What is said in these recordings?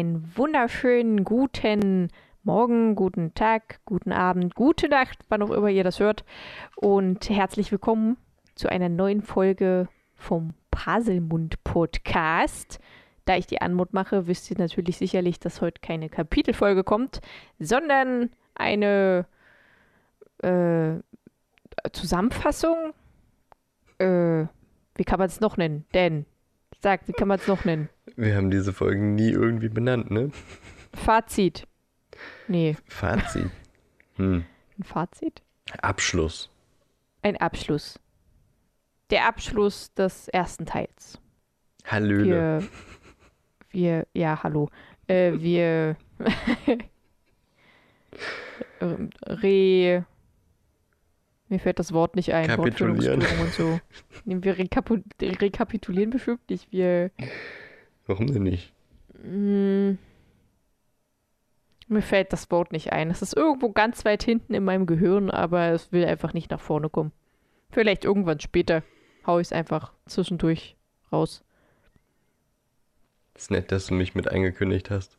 einen wunderschönen guten Morgen, guten Tag, guten Abend, gute Nacht, wann auch immer ihr das hört. Und herzlich willkommen zu einer neuen Folge vom Paselmund Podcast. Da ich die Anmut mache, wisst ihr natürlich sicherlich, dass heute keine Kapitelfolge kommt, sondern eine äh, Zusammenfassung. Äh, wie kann man es noch nennen? Denn, sag, wie kann man es noch nennen? Wir haben diese Folgen nie irgendwie benannt, ne? Fazit. Nee. Fazit. Hm. Ein Fazit? Abschluss. Ein Abschluss. Der Abschluss des ersten Teils. Hallöle. Wir, wir, ja, hallo. Äh, wir re. Mir fällt das Wort nicht ein. Kapitulieren. Und so. Wir rekapu rekapitulieren bestimmt nicht. Wir. Warum denn nicht? Mm, mir fällt das Wort nicht ein. Es ist irgendwo ganz weit hinten in meinem Gehirn, aber es will einfach nicht nach vorne kommen. Vielleicht irgendwann später hau ich es einfach zwischendurch raus. Ist nett, dass du mich mit eingekündigt hast.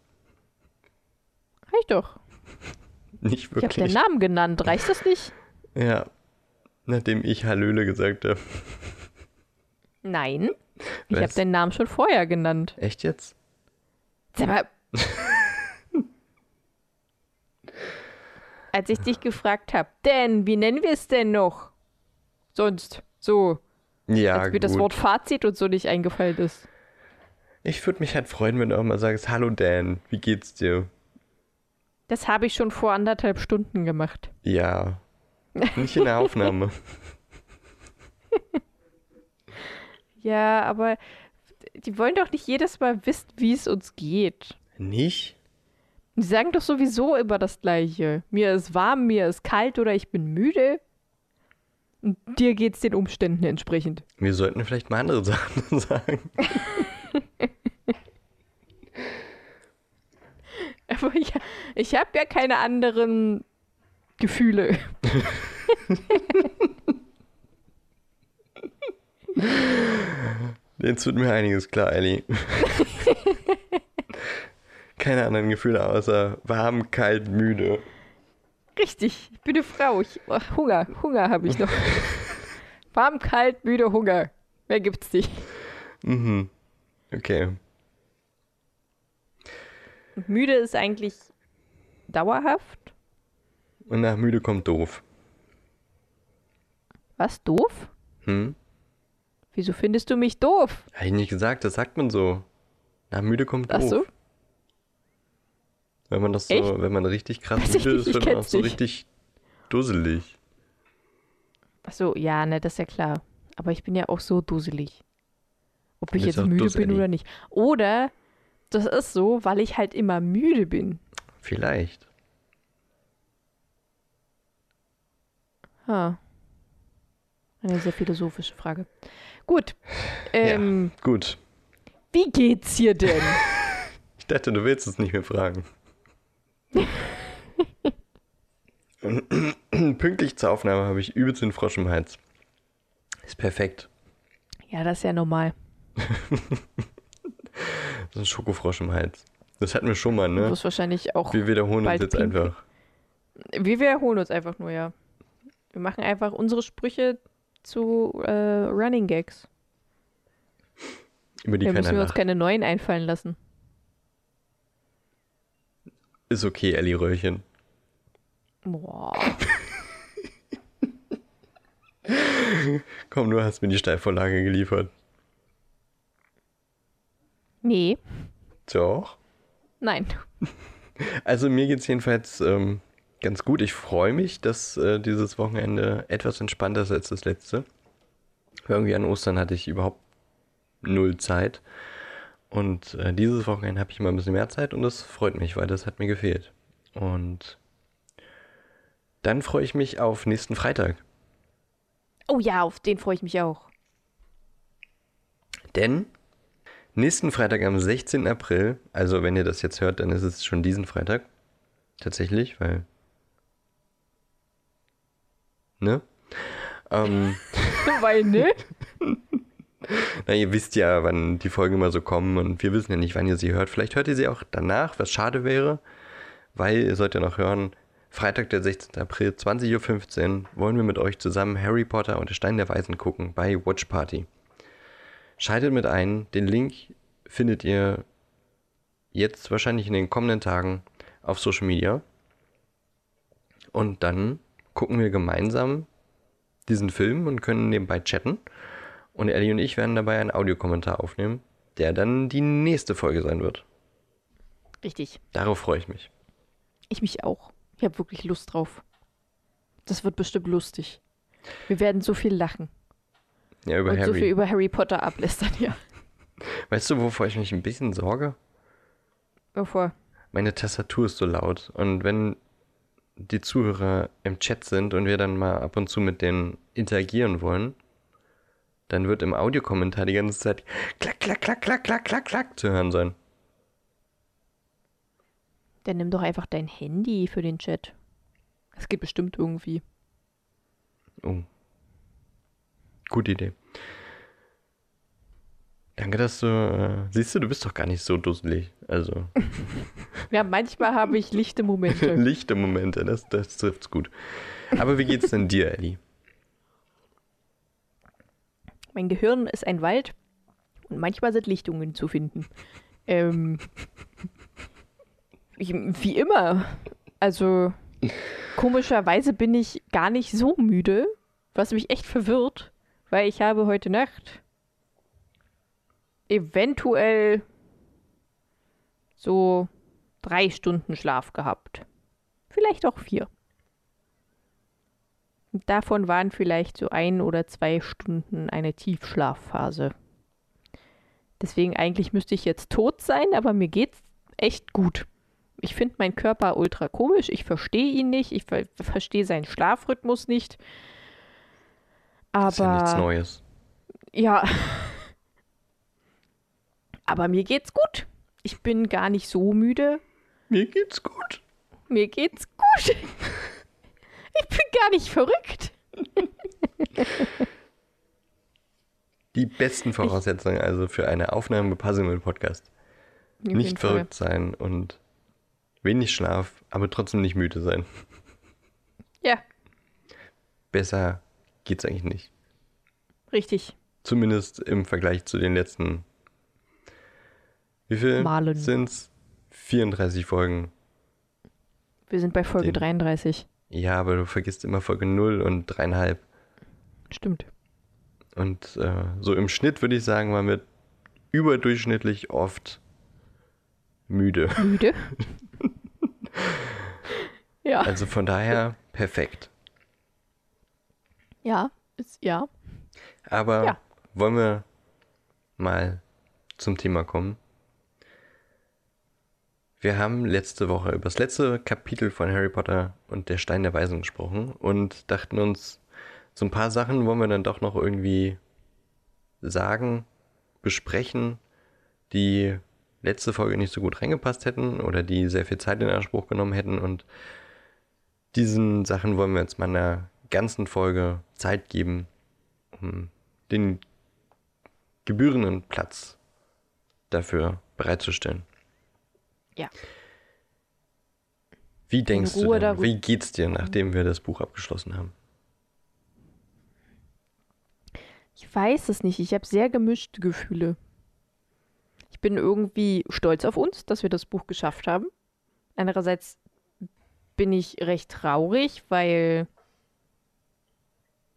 Reicht doch. Nicht Ich habe wirklich. den Namen genannt. Reicht das nicht? Ja. Nachdem ich Hallöle gesagt habe. Nein. Ich habe den Namen schon vorher genannt. Echt jetzt? Sag mal. Als ich dich gefragt habe, denn wie nennen wir es denn noch? Sonst so, Ja, als mir gut. das Wort Fazit und so nicht eingefallen ist. Ich würde mich halt freuen, wenn du auch mal sagst, hallo Dan, wie geht's dir? Das habe ich schon vor anderthalb Stunden gemacht. Ja. Nicht in der Aufnahme. Ja, aber die wollen doch nicht jedes Mal wissen, wie es uns geht. Nicht? Die sagen doch sowieso immer das Gleiche. Mir ist warm, mir ist kalt oder ich bin müde. Und dir geht's den Umständen entsprechend. Wir sollten vielleicht mal andere Sachen sagen. Aber ich, ich habe ja keine anderen Gefühle. Jetzt wird mir einiges klar, Ellie. Keine anderen Gefühle außer warm, kalt, müde. Richtig, ich bin eine Frau. Ich, oh, Hunger, Hunger habe ich noch. Warm, kalt, müde, Hunger. Mehr gibt's nicht. Mhm. Okay. Und müde ist eigentlich dauerhaft. Und nach müde kommt doof. Was, doof? Hm? Wieso findest du mich doof? Habe ich nicht gesagt, das sagt man so. Nach müde kommt Ach doof. so? Wenn man das so, Echt? wenn man richtig krass Weiß müde nicht, ist, wird man auch so nicht. richtig dusselig. Ach so, ja, ne, das ist ja klar. Aber ich bin ja auch so dusselig. Ob ich jetzt müde dusselig. bin oder nicht. Oder das ist so, weil ich halt immer müde bin. Vielleicht. Ha. Eine sehr philosophische Frage. Gut. Ähm, ja, gut. Wie geht's hier denn? Ich dachte, du willst es nicht mehr fragen. Pünktlich zur Aufnahme habe ich übelst den Frosch im Hals. Ist perfekt. ja, das ist ja normal. So ein Schokofrosch im Hals. Das hatten wir schon mal, Du ne? wirst wahrscheinlich auch. Wir wiederholen uns jetzt pinkeln. einfach. Wir wiederholen uns einfach nur, ja. Wir machen einfach unsere Sprüche zu äh, Running Gags. Über die Da müssen wir uns keine neuen einfallen lassen. Ist okay, Ellie Röhrchen. Boah. Komm, du hast mir die Steilvorlage geliefert. Nee, Doch. nein. Also mir geht's jedenfalls ähm, ganz gut. Ich freue mich, dass äh, dieses Wochenende etwas entspannter ist als das letzte. Irgendwie an Ostern hatte ich überhaupt null Zeit. Und äh, dieses Wochenende habe ich mal ein bisschen mehr Zeit und das freut mich, weil das hat mir gefehlt. Und dann freue ich mich auf nächsten Freitag. Oh ja, auf den freue ich mich auch. Denn nächsten Freitag am 16. April, also wenn ihr das jetzt hört, dann ist es schon diesen Freitag. Tatsächlich, weil. Ne? Ähm, Weil, ne? Na, ihr wisst ja, wann die Folgen immer so kommen und wir wissen ja nicht, wann ihr sie hört. Vielleicht hört ihr sie auch danach, was schade wäre, weil ihr sollt ja noch hören, Freitag, der 16. April, 20.15 Uhr, wollen wir mit euch zusammen Harry Potter und der Stein der Weisen gucken bei Watch Party. Schaltet mit ein, den Link findet ihr jetzt wahrscheinlich in den kommenden Tagen auf Social Media. Und dann gucken wir gemeinsam diesen Film und können nebenbei chatten. Und Ellie und ich werden dabei einen Audiokommentar aufnehmen, der dann die nächste Folge sein wird. Richtig. Darauf freue ich mich. Ich mich auch. Ich habe wirklich Lust drauf. Das wird bestimmt lustig. Wir werden so viel lachen. Ja, über und Harry. so viel über Harry Potter ablästern, ja. Weißt du, wovor ich mich ein bisschen sorge? Wovor? Meine Tastatur ist so laut. Und wenn die Zuhörer im Chat sind und wir dann mal ab und zu mit denen interagieren wollen, dann wird im Audiokommentar die ganze Zeit klack, klack, klack, klack, klack, klack, klack zu hören sein. Dann nimm doch einfach dein Handy für den Chat. Das geht bestimmt irgendwie. Oh. Gute Idee. Danke, dass du. Äh, siehst du, du bist doch gar nicht so dusselig. Also. Ja, manchmal habe ich lichte Momente. Lichte Momente, das, das trifft's gut. Aber wie geht's denn dir, Ellie? Mein Gehirn ist ein Wald und manchmal sind Lichtungen zu finden. Ähm, ich, wie immer. Also, komischerweise bin ich gar nicht so müde, was mich echt verwirrt, weil ich habe heute Nacht eventuell so drei Stunden Schlaf gehabt. Vielleicht auch vier. Davon waren vielleicht so ein oder zwei Stunden eine Tiefschlafphase. Deswegen eigentlich müsste ich jetzt tot sein, aber mir geht's echt gut. Ich finde meinen Körper ultra komisch. Ich verstehe ihn nicht. Ich ver verstehe seinen Schlafrhythmus nicht. Aber ist ja nichts Neues. ja. Aber mir geht's gut. Ich bin gar nicht so müde. Mir geht's gut. Mir geht's gut. Ich bin gar nicht verrückt. Die besten Voraussetzungen also für eine Aufnahme mit Puzzle Podcast. Auf jeden Nicht Fall. verrückt sein und wenig Schlaf, aber trotzdem nicht müde sein. Ja, Besser geht's eigentlich nicht. richtig. Zumindest im Vergleich zu den letzten. Wie viel Malen. sind's? 34 Folgen. Wir sind bei Folge Den- 33. Ja, aber du vergisst immer Folge 0 und 3,5. Stimmt. Und äh, so im Schnitt würde ich sagen, waren wir überdurchschnittlich oft müde. Müde? ja. Also von daher perfekt. Ja, ist, ja. Aber Ja. wollen wir mal zum Thema kommen? Wir haben letzte Woche über das letzte Kapitel von Harry Potter und der Stein der Weisen gesprochen und dachten uns, so ein paar Sachen wollen wir dann doch noch irgendwie sagen, besprechen, die letzte Folge nicht so gut reingepasst hätten oder die sehr viel Zeit in Anspruch genommen hätten und diesen Sachen wollen wir jetzt mal in einer ganzen Folge Zeit geben, um den gebührenden Platz dafür bereitzustellen. Ja. Wie denkst du denn, darüber- wie geht's dir, nachdem wir das Buch abgeschlossen haben? Ich weiß es nicht. Ich habe sehr gemischte Gefühle. Ich bin irgendwie stolz auf uns, dass wir das Buch geschafft haben. Andererseits bin ich recht traurig, weil,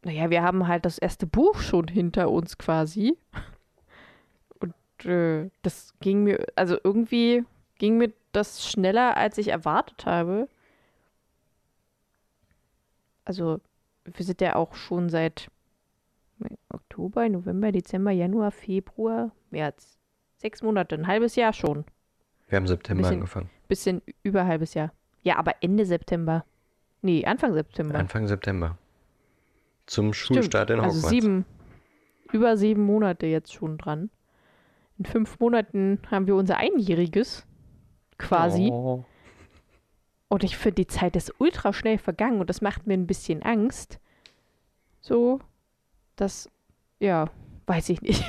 naja, wir haben halt das erste Buch schon hinter uns quasi. Und äh, das ging mir, also irgendwie ging mir das schneller, als ich erwartet habe. Also, wir sind ja auch schon seit Oktober, November, Dezember, Januar, Februar, März. Sechs Monate, ein halbes Jahr schon. Wir haben September bisschen- angefangen. Bisschen über halbes Jahr. Ja, aber Ende September. Nee, Anfang September. Anfang September. Zum Schulstart in Hogwarts. Also sieben, über sieben Monate jetzt schon dran. In fünf Monaten haben wir unser Einjähriges. Quasi. Oh. Und ich finde, die Zeit ist ultra schnell vergangen und das macht mir ein bisschen Angst. So, dass, ja, weiß ich nicht.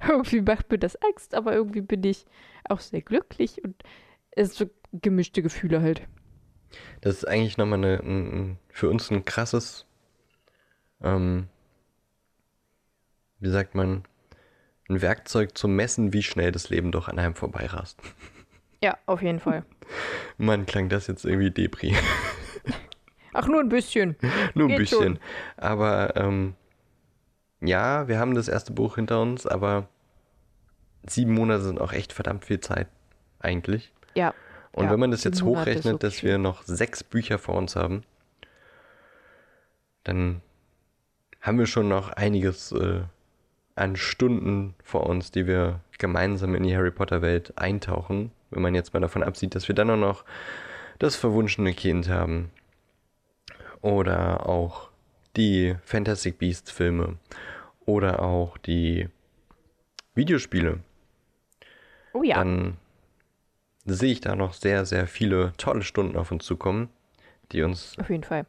irgendwie macht mir das Angst, aber irgendwie bin ich auch sehr glücklich und es so gemischte Gefühle halt. Das ist eigentlich nochmal eine, ein, für uns ein krasses, ähm, wie sagt man, ein Werkzeug zum Messen, wie schnell das Leben doch an einem vorbeirast. Ja, auf jeden Fall. Mann, klang das jetzt irgendwie Depri. Ach, nur ein bisschen. Nur ein Geht bisschen. schon. Aber ähm, ja, wir haben das erste Buch hinter uns, aber sieben Monate sind auch echt verdammt viel Zeit, eigentlich. Ja. Und Ja, wenn man das jetzt hochrechnet, wirklich dass wir noch sechs Bücher vor uns haben, dann haben wir schon noch einiges äh, an Stunden vor uns, die wir gemeinsam in die Harry Potter Welt eintauchen. Wenn man jetzt mal davon absieht, dass wir dann auch noch das verwunschene Kind haben. Oder auch die Fantastic Beasts Filme. Oder auch die Videospiele Oh ja. dann sehe ich da noch sehr, sehr viele tolle Stunden auf uns zukommen, die uns, auf jeden Fall.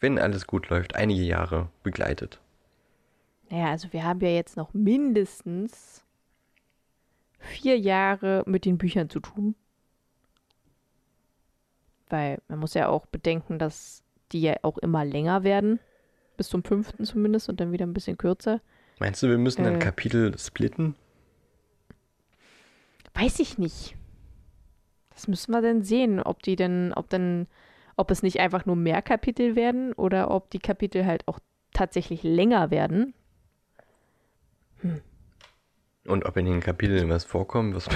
wenn alles gut läuft, einige Jahre begleitet. Naja, also wir haben ja jetzt noch mindestens vier Jahre mit den Büchern zu tun. Weil man muss ja auch bedenken, dass die ja auch immer länger werden. Bis zum fünften zumindest und dann wieder ein bisschen kürzer. Meinst du, wir müssen ein Äh. Kapitel splitten? Weiß ich nicht. Das müssen wir dann sehen, ob die denn, ob dann, ob es nicht einfach nur mehr Kapitel werden oder ob die Kapitel halt auch tatsächlich länger werden. Und ob in den Kapiteln was vorkommt, was,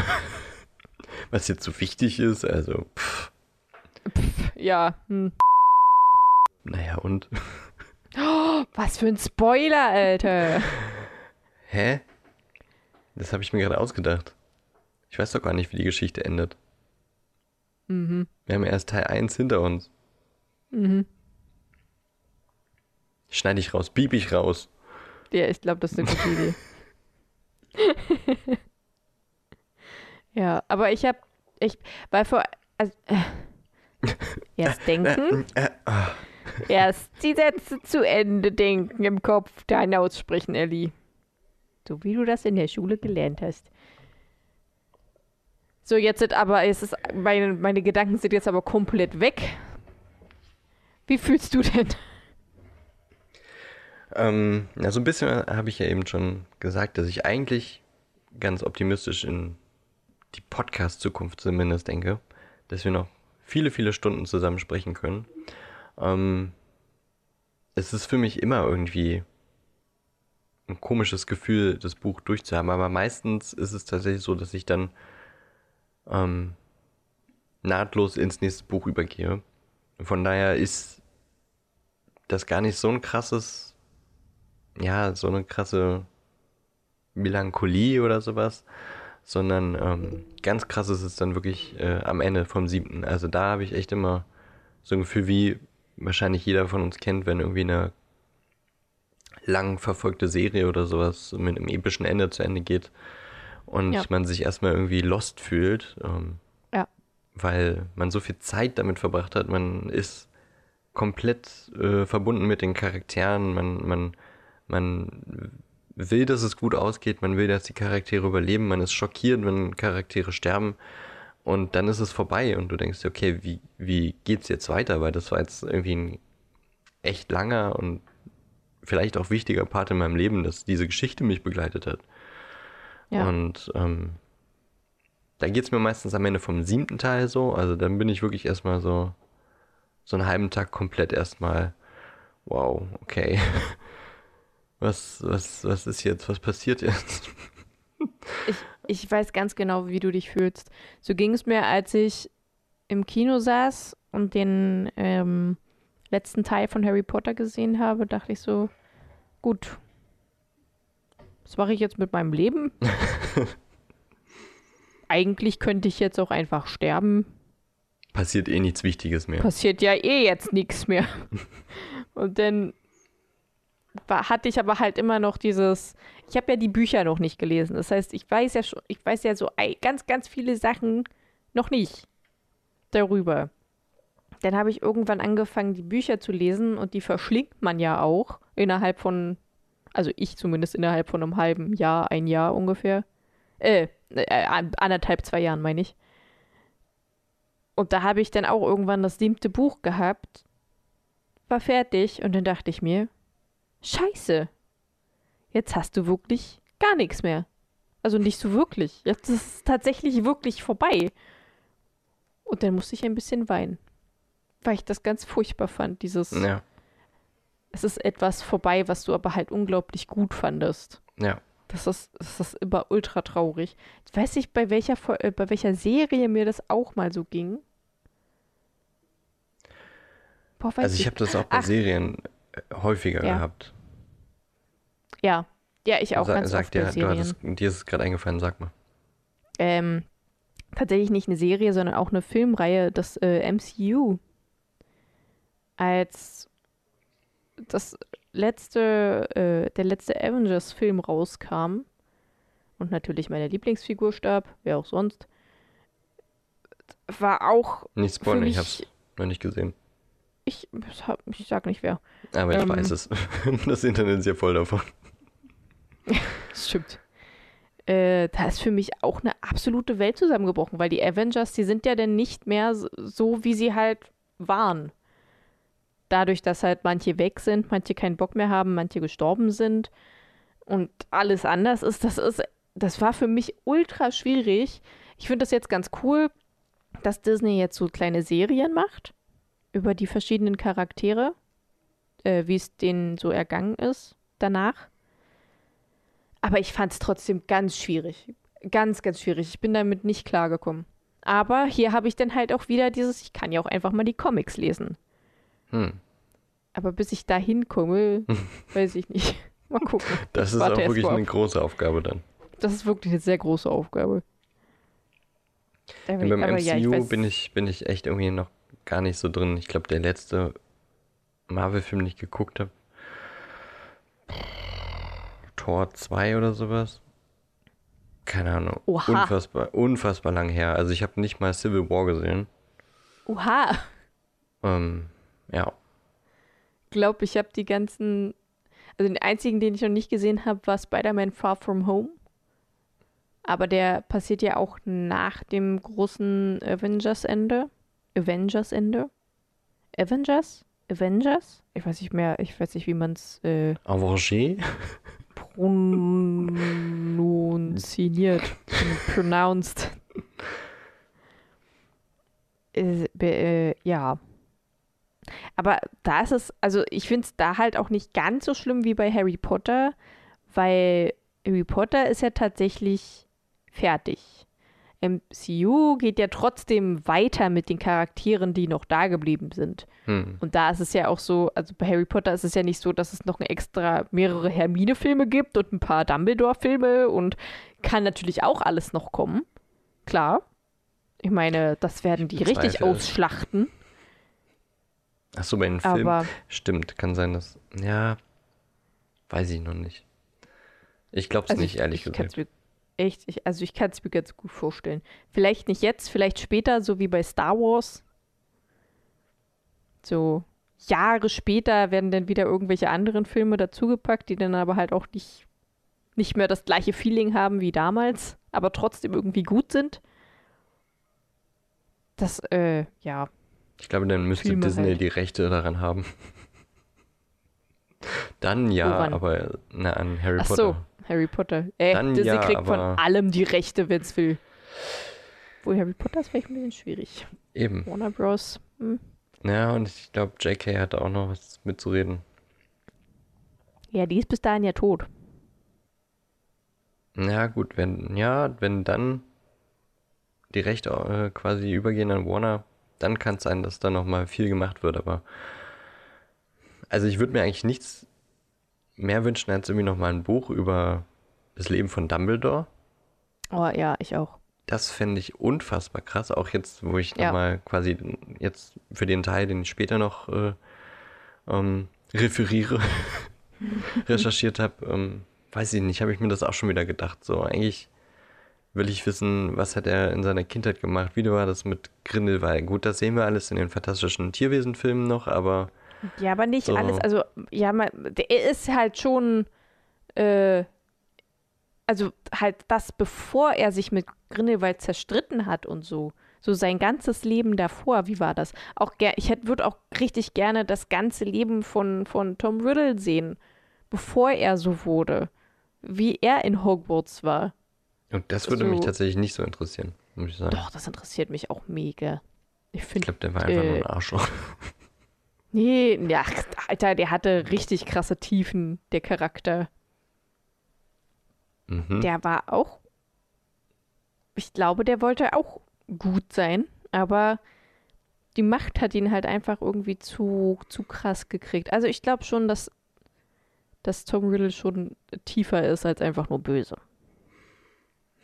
was jetzt so wichtig ist? Also, pff, Ja, hm. naja, und? Was für ein Spoiler, Alter. Hä? Das habe ich mir gerade ausgedacht. Ich weiß doch gar nicht, wie die Geschichte endet. Mhm. Wir haben erst Teil 1 hinter uns. Mhm. Schneide ich raus, bieb ich raus. Ja, ich glaube, das ist eine gute Idee. ja, aber ich habe, ich, weil vor, also, äh, erst denken, Äh, ah. erst die Sätze zu Ende denken im Kopf, dann aussprechen, Ellie. So wie du das in der Schule gelernt hast. So, jetzt sind aber, es ist, meine, meine Gedanken sind jetzt aber komplett weg. Wie fühlst du denn? Ähm, ja, so ein bisschen habe ich ja eben schon gesagt, dass ich eigentlich ganz optimistisch in die Podcast-Zukunft zumindest denke, dass wir noch viele, viele Stunden zusammen sprechen können. Ähm, es ist für mich immer irgendwie ein komisches Gefühl, das Buch durchzuhaben, aber meistens ist es tatsächlich so, dass ich dann ähm, nahtlos ins nächste Buch übergehe. Von daher ist das gar nicht so ein krasses ja, so eine krasse Melancholie oder sowas, sondern ähm, ganz krass ist es dann wirklich äh, am Ende vom siebten. Also da habe ich echt immer so ein Gefühl, wie wahrscheinlich jeder von uns kennt, wenn irgendwie eine lang verfolgte Serie oder sowas mit einem epischen Ende zu Ende geht und Ja. man sich erstmal irgendwie lost fühlt, ähm, Ja. weil man so viel Zeit damit verbracht hat, man ist komplett äh, verbunden mit den Charakteren, man, man, man will, dass es gut ausgeht, man will, dass die Charaktere überleben, man ist schockiert, wenn Charaktere sterben und dann ist es vorbei und du denkst dir, okay, wie, wie geht's jetzt weiter? Weil das war jetzt irgendwie ein echt langer und vielleicht auch wichtiger Part in meinem Leben, dass diese Geschichte mich begleitet hat. Ja. Und ähm, da geht's mir meistens am Ende vom siebten Teil so, also dann bin ich wirklich erstmal so, so einen halben Tag komplett erstmal, wow, okay. Was, was, was ist jetzt? Was passiert jetzt? Ich, ich weiß ganz genau, wie du dich fühlst. So ging es mir, als ich im Kino saß und den ähm, letzten Teil von Harry Potter gesehen habe, dachte ich so, gut, was mache ich jetzt mit meinem Leben? Eigentlich könnte ich jetzt auch einfach sterben. Passiert eh nichts Wichtiges mehr. Passiert ja eh jetzt nichts mehr. Und dann war, hatte ich aber halt immer noch dieses, ich habe ja die Bücher noch nicht gelesen. Das heißt, ich weiß ja schon, ich weiß ja so ganz, ganz viele Sachen noch nicht darüber. Dann habe ich irgendwann angefangen, die Bücher zu lesen und die verschlingt man ja auch innerhalb von Also ich zumindest innerhalb von einem halben Jahr, ein Jahr ungefähr. Äh, äh anderthalb, zwei Jahren meine ich. Und da habe ich dann auch irgendwann das siebte Buch gehabt, war fertig und dann dachte ich mir, scheiße, jetzt hast du wirklich gar nichts mehr. Also nicht so wirklich. Jetzt ist es tatsächlich wirklich vorbei. Und dann musste ich ein bisschen weinen. Weil ich das ganz furchtbar fand, dieses. Ja. Es ist etwas vorbei, was du aber halt unglaublich gut fandest. Ja. Das ist, das ist immer ultra traurig. Ich weiß nicht, bei welcher, äh, bei welcher Serie mir das auch mal so ging. Boah, also ich habe das auch bei Ach. Serien häufiger ja. gehabt. Ja, ja, ich auch Sa ganz sag oft dir, Serien. Hattest, dir ist es gerade eingefallen, sag mal. Ähm, tatsächlich nicht eine Serie, sondern auch eine Filmreihe, das äh, MCU. Als das letzte, äh, der letzte Avengers-Film rauskam und natürlich meine Lieblingsfigur starb, wer auch sonst, war auch. Nicht spoilern, ich hab's noch nicht gesehen. Ich, ich sag nicht wer. Aber ich ähm, weiß es. Das Internet ist ja voll davon. das stimmt. Äh, da ist für mich auch eine absolute Welt zusammengebrochen, weil die Avengers, die sind ja dann nicht mehr so, wie sie halt waren. Dadurch, dass halt manche weg sind, manche keinen Bock mehr haben, manche gestorben sind und alles anders ist, das ist, das war für mich ultra schwierig. Ich finde das jetzt ganz cool, dass Disney jetzt so kleine Serien macht über die verschiedenen Charaktere, äh, wie es denen so ergangen ist danach. Aber ich fand es trotzdem ganz schwierig. Ganz, ganz schwierig. Ich bin damit nicht klargekommen. Aber hier habe ich dann halt auch wieder dieses, ich kann ja auch einfach mal die Comics lesen. Hm. Aber bis ich da hinkomme, weiß ich nicht. Mal gucken. Das ist auch wirklich eine große Aufgabe dann. Das ist wirklich eine sehr große Aufgabe. Ja, beim MCU ja, ich bin, ich, bin ich echt irgendwie noch gar nicht so drin. Ich glaube, der letzte Marvel-Film, den ich geguckt habe, Tor 2 oder sowas. Keine Ahnung. Oha. Unfassbar, unfassbar lang her. Also ich habe nicht mal Civil War gesehen. Oha. Ähm, ja. Glaube ich habe die ganzen, also den einzigen, den ich noch nicht gesehen habe, war Spider-Man Far From Home. Aber der passiert ja auch nach dem großen Avengers-Ende. Avengers-Ende? Avengers? Avengers? Ich weiß nicht mehr, ich weiß nicht, wie man es. Äh, Avanger? Pronunziert. pronounced. Äh, äh, ja. Aber da ist es, also ich finde es da halt auch nicht ganz so schlimm wie bei Harry Potter, weil Harry Potter ist ja tatsächlich fertig. MCU geht ja trotzdem weiter mit den Charakteren, die noch da geblieben sind. Hm. Und da ist es ja auch so, also bei Harry Potter ist es ja nicht so, dass es noch extra mehrere Hermine-Filme gibt und ein paar Dumbledore-Filme und kann natürlich auch alles noch kommen. Klar. Ich meine, das werden die richtig ausschlachten. Achso, bei den Filmen. Stimmt, kann sein, dass. Ja, weiß ich noch nicht. Ich glaube es also nicht, ehrlich ich gesagt echt, ich, also ich kann es mir ganz gut vorstellen. Vielleicht nicht jetzt, vielleicht später, so wie bei Star Wars. So Jahre später werden dann wieder irgendwelche anderen Filme dazugepackt, die dann aber halt auch nicht, nicht mehr das gleiche Feeling haben wie damals, aber trotzdem irgendwie gut sind. Das, äh, ja. Ich glaube, dann müsste Filme Disney halt. die Rechte daran haben. dann ja, Woran? aber na, an Harry Ach Potter. So. Harry Potter. Äh, Dann Disney ja, kriegt von allem die Rechte, wenn es will. Wo Harry Potter ist vielleicht ein bisschen schwierig. Eben. Warner Bros. Hm. Ja, und ich glaube, JK hat auch noch was mitzureden. Ja, die ist bis dahin ja tot. Ja, gut, wenn, ja, wenn dann die Rechte äh, quasi übergehen an Warner, dann kann es sein, dass da nochmal viel gemacht wird, aber also ich würde mir eigentlich nichts mehr wünschen als irgendwie nochmal ein Buch über das Leben von Dumbledore. Oh ja, ich auch. Das fände ich unfassbar krass, auch jetzt, wo ich ja. nochmal quasi jetzt für den Teil, den ich später noch äh, ähm, referiere, recherchiert habe, ähm, weiß ich nicht, habe ich mir das auch schon wieder gedacht. So, eigentlich will ich wissen, was hat er in seiner Kindheit gemacht, wie war das mit Grindelwald. Gut, das sehen wir alles in den fantastischen Tierwesenfilmen noch, aber ja, aber nicht so. alles. Also, ja, man, der ist halt schon äh, also halt das, bevor er sich mit Grindelwald zerstritten hat und so. So sein ganzes Leben davor, wie war das? Auch ich würde auch richtig gerne das ganze Leben von, von Tom Riddle sehen, bevor er so wurde. Wie er in Hogwarts war. Und das würde also, mich tatsächlich nicht so interessieren, muss ich sagen. Doch, das interessiert mich auch mega. Ich, ich glaube, der war einfach äh, nur ein Arschloch. Nee, ja, Alter, der hatte richtig krasse Tiefen, der Charakter. Mhm. Der war auch. Ich glaube, der wollte auch gut sein, aber die Macht hat ihn halt einfach irgendwie zu, zu krass gekriegt. Also ich glaube schon, dass, dass Tom Riddle schon tiefer ist als einfach nur böse.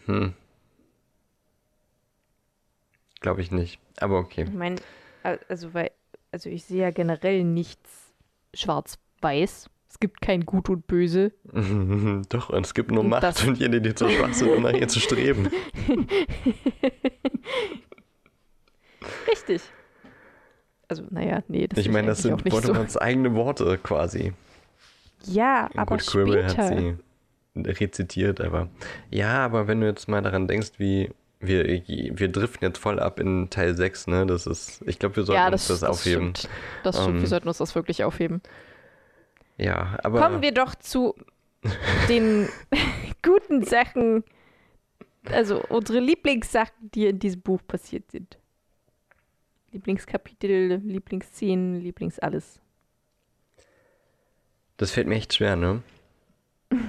Hm. Glaube ich nicht. Aber okay. Ich meine, also weil, also ich sehe ja generell nichts schwarz-weiß. Es gibt kein Gut und Böse. Doch, und es gibt nur und Macht das... und jene, die zu schwach sind, um nach ihr zu streben. Richtig. Also, naja, nee, das Ich meine, das sind Voldemorts so. eigene Worte quasi. Ja, aber Gut, später. hat sie rezitiert, aber ja, aber wenn du jetzt mal daran denkst, wie wir, wir driften jetzt voll ab in Teil 6, ne? Das ist, ich glaube, wir sollten ja, das, uns das, das aufheben. Stimmt. Das stimmt, um, wir ähm, sollten uns das wirklich aufheben. Ja, aber. Kommen wir doch zu den guten Sachen, also unsere Lieblingssachen, die in diesem Buch passiert sind. Lieblingskapitel, Lieblingsszenen, Lieblingsalles. Das fällt mir echt schwer, ne?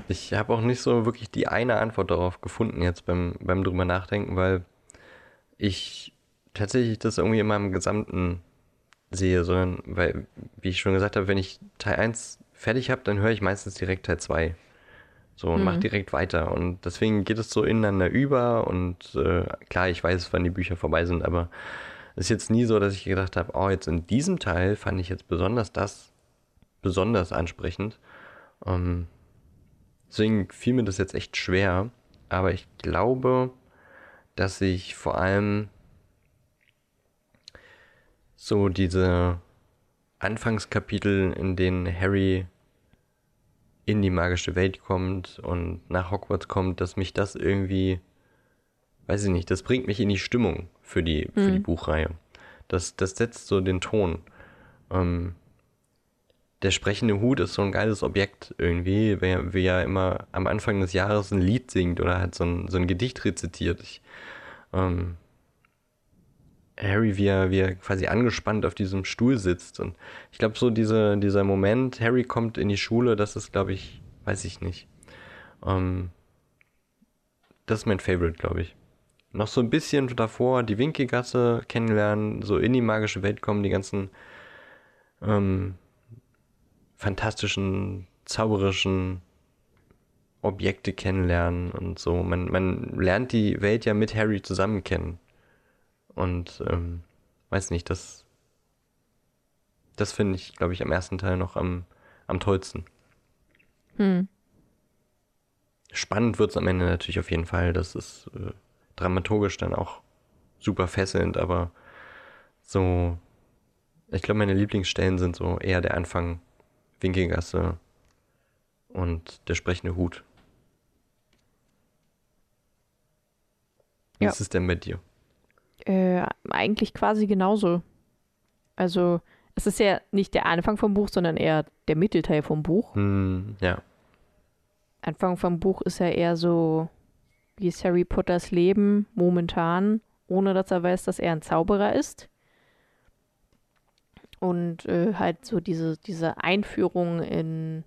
Ich habe auch nicht so wirklich die eine Antwort darauf gefunden jetzt beim, beim drüber nachdenken, weil ich tatsächlich das irgendwie in meinem Gesamten sehe, sondern weil, wie ich schon gesagt habe, wenn ich Teil 1 fertig habe, dann höre ich meistens direkt Teil 2. So und mhm. mache direkt weiter. Und deswegen geht es so ineinander über und äh, klar, ich weiß, wann die Bücher vorbei sind, aber es ist jetzt nie so, dass ich gedacht habe, oh, jetzt in diesem Teil fand ich jetzt besonders das besonders ansprechend. Ähm, Deswegen fiel mir das jetzt echt schwer. Aber ich glaube, dass ich vor allem so diese Anfangskapitel, in denen Harry in die magische Welt kommt und nach Hogwarts kommt, dass mich das irgendwie, weiß ich nicht, das bringt mich in die Stimmung für die, mhm. für die. Buchreihe. Das, das setzt so den Ton. Ähm, der sprechende Hut ist so ein geiles Objekt irgendwie, wie, wie er immer am Anfang des Jahres ein Lied singt oder hat so ein, so ein Gedicht rezitiert. Ich, ähm, Harry, wie er, wie er quasi angespannt auf diesem Stuhl sitzt. Und ich glaube, so diese, dieser Moment, Harry kommt in die Schule, das ist, glaube ich, weiß ich nicht. Ähm, das ist mein Favorite, glaube ich. Noch so ein bisschen davor die Winkelgasse kennenlernen, so in die magische Welt kommen, die ganzen ähm, fantastischen, zauberischen Objekte kennenlernen und so. Man, man lernt die Welt ja mit Harry zusammen kennen. Und ähm, weiß nicht, das, das finde ich, glaube ich, am ersten Teil noch am, am tollsten. Hm. Spannend wird es am Ende natürlich auf jeden Fall. Das ist äh, dramaturgisch dann auch super fesselnd, aber so, ich glaube, meine Lieblingsstellen sind so eher der Anfang Winkelgasse und der sprechende Hut. Wie ja. ist es denn mit dir? Äh, eigentlich quasi genauso. Also, es ist ja nicht der Anfang vom Buch, sondern eher der Mittelteil vom Buch. Hm, ja. Anfang vom Buch ist ja eher so, wie ist Harry Potters Leben momentan, ohne dass er weiß, dass er ein Zauberer ist und äh, halt so diese, diese Einführung in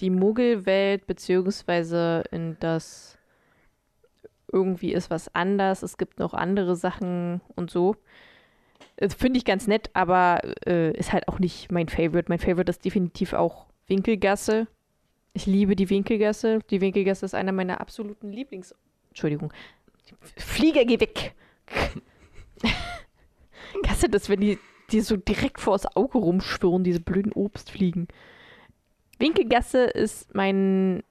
die Muggelwelt, beziehungsweise in das irgendwie ist was anders, es gibt noch andere Sachen und so. Finde ich ganz nett, aber äh, ist halt auch nicht mein Favorite. Mein Favorite ist definitiv auch Winkelgasse. Ich liebe die Winkelgasse. Die Winkelgasse ist einer meiner absoluten Lieblings... Entschuldigung. Flieger, geh weg! Kannst du das, wenn die, die so direkt vors Auge rumschwirren, diese blöden Obstfliegen? Winkelgasse ist mein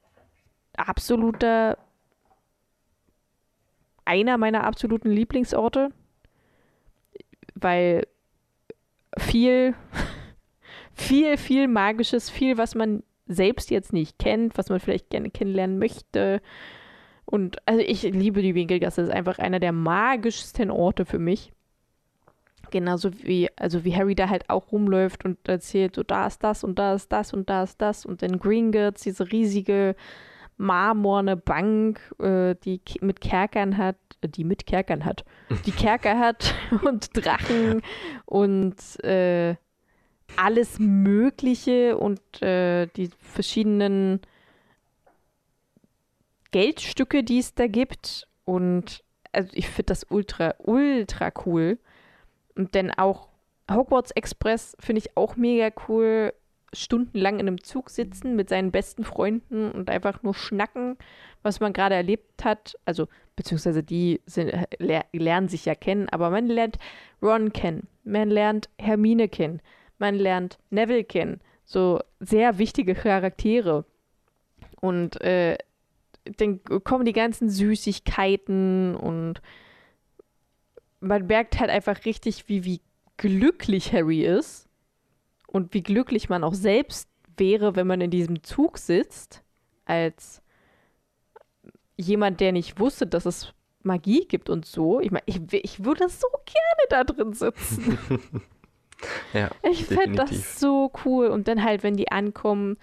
absoluter, einer meiner absoluten Lieblingsorte, weil viel, viel, viel Magisches, viel, was man selbst jetzt nicht kennt, was man vielleicht gerne kennenlernen möchte. Und also ich liebe die Winkelgasse, das ist einfach einer der magischsten Orte für mich. Genauso wie, also wie Harry da halt auch rumläuft und erzählt, so da ist das und da ist das und da ist das und dann Gringotts, diese riesige marmorne Bank, äh, die mit Kerkern hat, äh, die mit Kerkern hat, die Kerker hat und Drachen und äh, alles Mögliche und äh, die verschiedenen Geldstücke, die es da gibt. Und also ich finde das ultra, ultra cool. Und dann auch Hogwarts Express finde ich auch mega cool. Stundenlang in einem Zug sitzen mit seinen besten Freunden und einfach nur schnacken, was man gerade erlebt hat. Also, beziehungsweise die sind, ler lernen sich ja kennen, aber man lernt Ron kennen, man lernt Hermine kennen, man lernt Neville kennen. So sehr wichtige Charaktere. Und äh, dann kommen die ganzen Süßigkeiten und man merkt halt einfach richtig, wie, wie glücklich Harry ist und wie glücklich man auch selbst wäre, wenn man in diesem Zug sitzt, als jemand, der nicht wusste, dass es Magie gibt und so. Ich meine, ich, ich würde so gerne da drin sitzen. ja, ich finde das so cool. Und dann halt, wenn die ankommen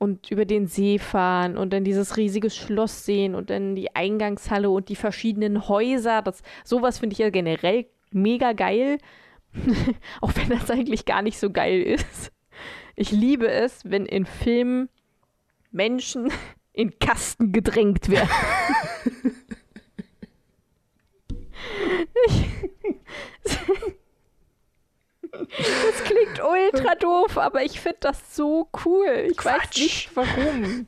und über den See fahren und dann dieses riesige Schloss sehen und dann die Eingangshalle und die verschiedenen Häuser. Das, sowas finde ich ja generell mega geil. Auch wenn das eigentlich gar nicht so geil ist. Ich liebe es, wenn in Filmen Menschen in Kasten gedrängt werden. ich, das klingt ultra doof, aber ich finde das so cool. Ich Quatsch. weiß nicht warum.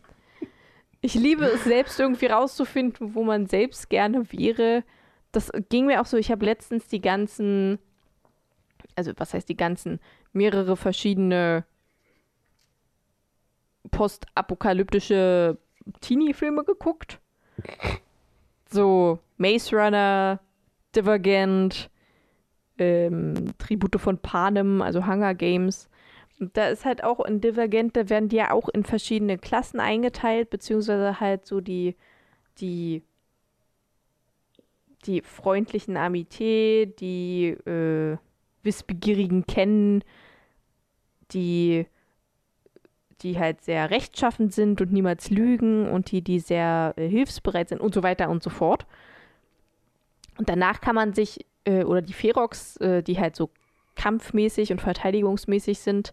Ich liebe es selbst irgendwie rauszufinden, wo man selbst gerne wäre. Das ging mir auch so. Ich habe letztens die ganzen, also was heißt die ganzen, mehrere verschiedene postapokalyptische Teenie-Filme geguckt. So Maze Runner, Divergent, ähm, Tribute von Panem, also Hunger Games. Und da ist halt auch in Divergent, da werden die ja auch in verschiedene Klassen eingeteilt, beziehungsweise halt so die, die, die freundlichen Amité, die äh, Wissbegierigen kennen, die, die halt sehr rechtschaffend sind und niemals lügen und die, die sehr äh, hilfsbereit sind und so weiter und so fort. Und danach kann man sich äh, oder die Ferox, äh, die halt so kampfmäßig und verteidigungsmäßig sind,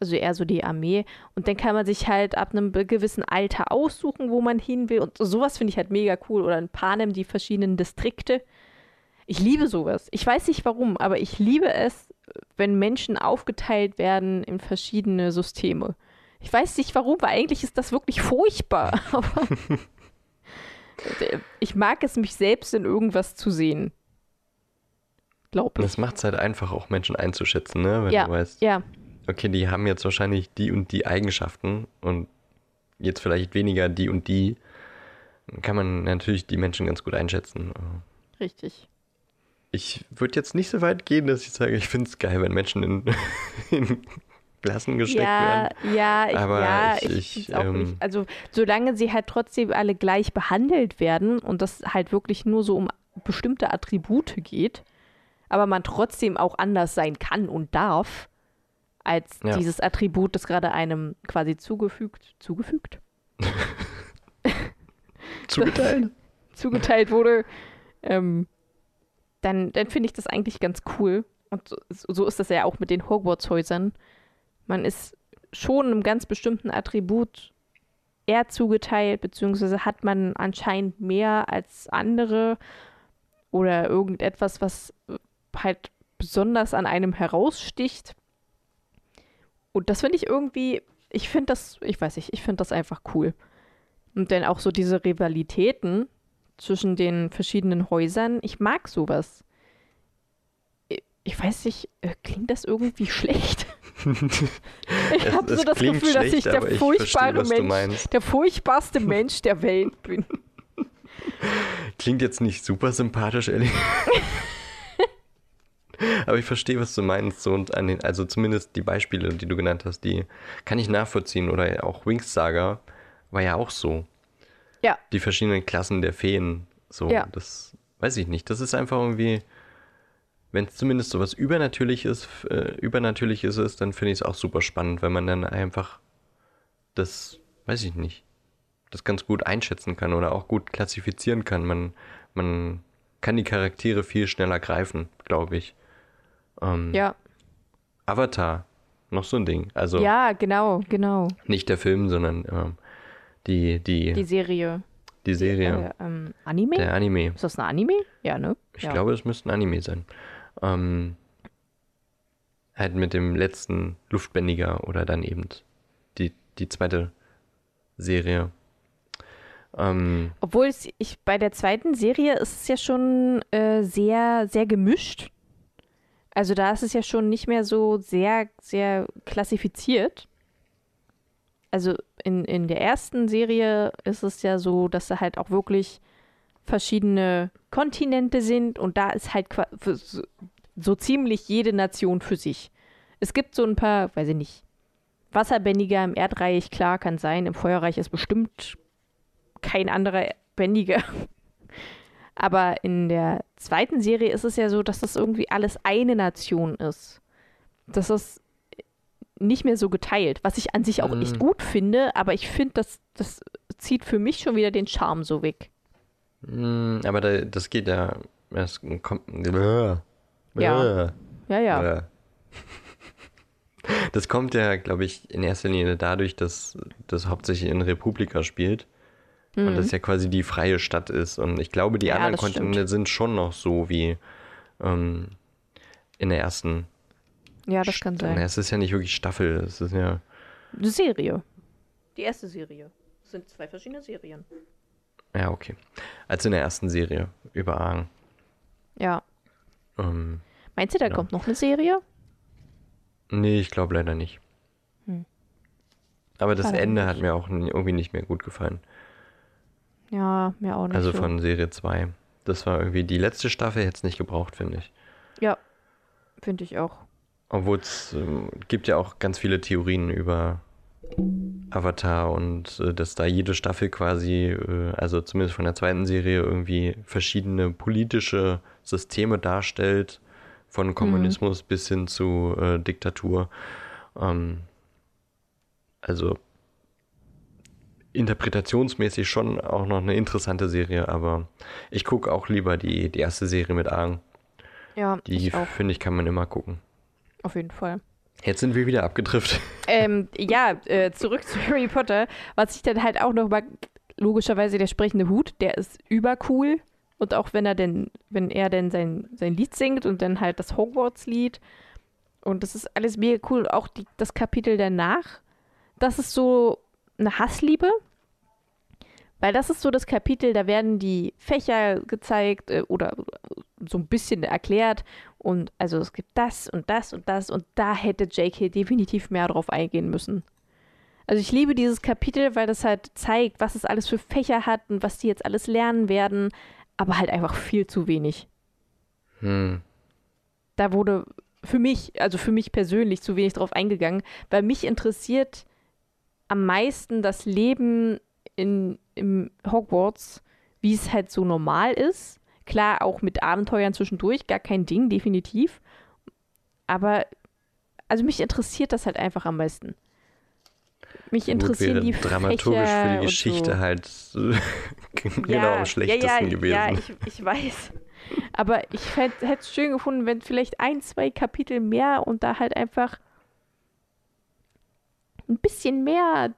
also eher so die Armee. Und dann kann man sich halt ab einem gewissen Alter aussuchen, wo man hin will. Und sowas finde ich halt mega cool. Oder in Panem die verschiedenen Distrikte. Ich liebe sowas. Ich weiß nicht warum, aber ich liebe es, wenn Menschen aufgeteilt werden in verschiedene Systeme. Ich weiß nicht warum, weil eigentlich ist das wirklich furchtbar. Aber ich mag es, mich selbst in irgendwas zu sehen glaube ich. Das macht es halt einfach, auch Menschen einzuschätzen, ne? Wenn ja, du weißt, ja. okay, die haben jetzt wahrscheinlich die und die Eigenschaften und jetzt vielleicht weniger die und die, dann kann man natürlich die Menschen ganz gut einschätzen. Richtig. Ich würde jetzt nicht so weit gehen, dass ich sage, ich finde es geil, wenn Menschen in, in Klassen gesteckt ja, werden. Ja, ich, Aber ja, ich, ich auch ähm, nicht. Also solange sie halt trotzdem alle gleich behandelt werden und das halt wirklich nur so um bestimmte Attribute geht, aber man trotzdem auch anders sein kann und darf, als ja. dieses Attribut, das gerade einem quasi zugefügt, zugefügt? zugeteilt. zugeteilt wurde, ähm, dann, dann finde ich das eigentlich ganz cool. Und so, so ist das ja auch mit den Hogwarts-Häusern. Man ist schon einem ganz bestimmten Attribut eher zugeteilt, beziehungsweise hat man anscheinend mehr als andere oder irgendetwas, was halt besonders an einem heraussticht. Und das finde ich irgendwie, ich finde das, ich weiß nicht, ich finde das einfach cool. Und dann auch so diese Rivalitäten zwischen den verschiedenen Häusern, ich mag sowas. Ich weiß nicht, äh, klingt das irgendwie schlecht? ich habe so das Gefühl, dass ich der furchtbare verstehe, Mensch, der furchtbarste Mensch der Welt bin. Klingt jetzt nicht super sympathisch, ehrlich. Aber ich verstehe, was du meinst. So, und an den, also zumindest die Beispiele, die du genannt hast, die kann ich nachvollziehen. Oder auch Wings Saga war ja auch so. Ja. Die verschiedenen Klassen der Feen. So, Ja. das weiß ich nicht. Das ist einfach irgendwie, wenn es zumindest sowas Übernatürliches, äh, Übernatürliches ist, dann finde ich es auch super spannend, wenn man dann einfach das, weiß ich nicht, das ganz gut einschätzen kann oder auch gut klassifizieren kann. Man, man kann die Charaktere viel schneller greifen, glaube ich. Ähm, Ja. Avatar, noch so ein Ding. Also Ja, genau, genau. nicht der Film, sondern ähm, die, die, Die die, Serie. Serie, Äh, ähm, Anime? der Anime. Ist das ein Anime? Ja, ne? Ich ja. glaube, es müsste ein Anime sein. Ähm, halt mit dem letzten Luftbändiger oder dann eben die, die zweite Serie. Ähm, Obwohl es, ich bei der zweiten Serie ist es ja schon äh, sehr, sehr gemischt. Also da ist es ja schon nicht mehr so sehr, sehr klassifiziert. Also in, in der ersten Serie ist es ja so, dass da halt auch wirklich verschiedene Kontinente sind und da ist halt so ziemlich jede Nation für sich. Es gibt so ein paar, weiß ich nicht, Wasserbändiger im Erdreich, klar, kann sein. Im Feuerreich ist bestimmt kein anderer Bändiger. Aber in der zweiten Serie ist es ja so, dass das irgendwie alles eine Nation ist. Das ist nicht mehr so geteilt, was ich an sich auch echt Mhm. gut finde, aber ich finde, das, das zieht für mich schon wieder den Charme so weg. mh, aber da, das geht ja. Es kommt. Ja. Ja, ja. Äh. Das kommt ja, glaube ich, in erster Linie dadurch, dass das hauptsächlich in Republika spielt. Und das ja quasi die freie Stadt ist. Und ich glaube, die Mhm. Ja, anderen Kontinente stimmt. sind schon noch so wie ähm, in der ersten. Ja, das kann St- sein. Es ist ja nicht wirklich Staffel, es ist ja. Eine Serie. Die erste Serie. Das sind zwei verschiedene Serien. Ja, okay. Also in der ersten Serie über Aang. Ja. Ähm, Meinst du, da Ja. kommt noch eine Serie? nee, ich glaube leider nicht. Hm. Aber das Ende hat mir auch irgendwie nicht mehr gut gefallen. Ja, mir auch nicht. Also so. von Serie 2. Das war irgendwie die letzte Staffel, hätte es nicht gebraucht, finde ich. Ja, finde ich auch. Obwohl es ähm, gibt ja auch ganz viele Theorien über Avatar und äh, dass da jede Staffel quasi, äh, also zumindest von der zweiten Serie, irgendwie verschiedene politische Systeme darstellt, von Kommunismus bis hin zu äh, Diktatur. Ähm, also interpretationsmäßig schon auch noch eine interessante Serie, aber ich gucke auch lieber die, die erste Serie mit Aang. Ja, Die finde ich, kann man immer gucken. Auf jeden Fall. Jetzt sind wir wieder abgedriftet. ähm, ja, äh, zurück zu Harry Potter. Was ich dann halt auch noch mag, logischerweise der sprechende Hut, der ist übercool. Und auch wenn er denn, wenn er denn sein, sein Lied singt und dann halt das Hogwarts-Lied. Und das ist alles mega cool. Auch die, das Kapitel danach, das ist so eine Hassliebe. Weil das ist so das Kapitel, da werden die Fächer gezeigt äh, oder so ein bisschen erklärt. Und also es gibt das und das und das und da hätte JK definitiv mehr drauf eingehen müssen. Also ich liebe dieses Kapitel, weil das halt zeigt, was es alles für Fächer hat und was die jetzt alles lernen werden, aber halt einfach viel zu wenig. Hm. Da wurde für mich, also für mich persönlich zu wenig drauf eingegangen, weil mich interessiert am meisten das Leben in, im Hogwarts, wie es halt so normal ist. Klar, auch mit Abenteuern zwischendurch, gar kein Ding, definitiv. Aber, also mich interessiert das halt einfach am meisten. Mich interessieren Gut, die dramaturgisch Fächer für die Geschichte so. halt genau am schlechtesten ja, ja, gewesen. Ja, ich, ich weiß. Aber ich hätte es schön gefunden, wenn vielleicht ein, zwei Kapitel mehr und da halt einfach ein bisschen mehr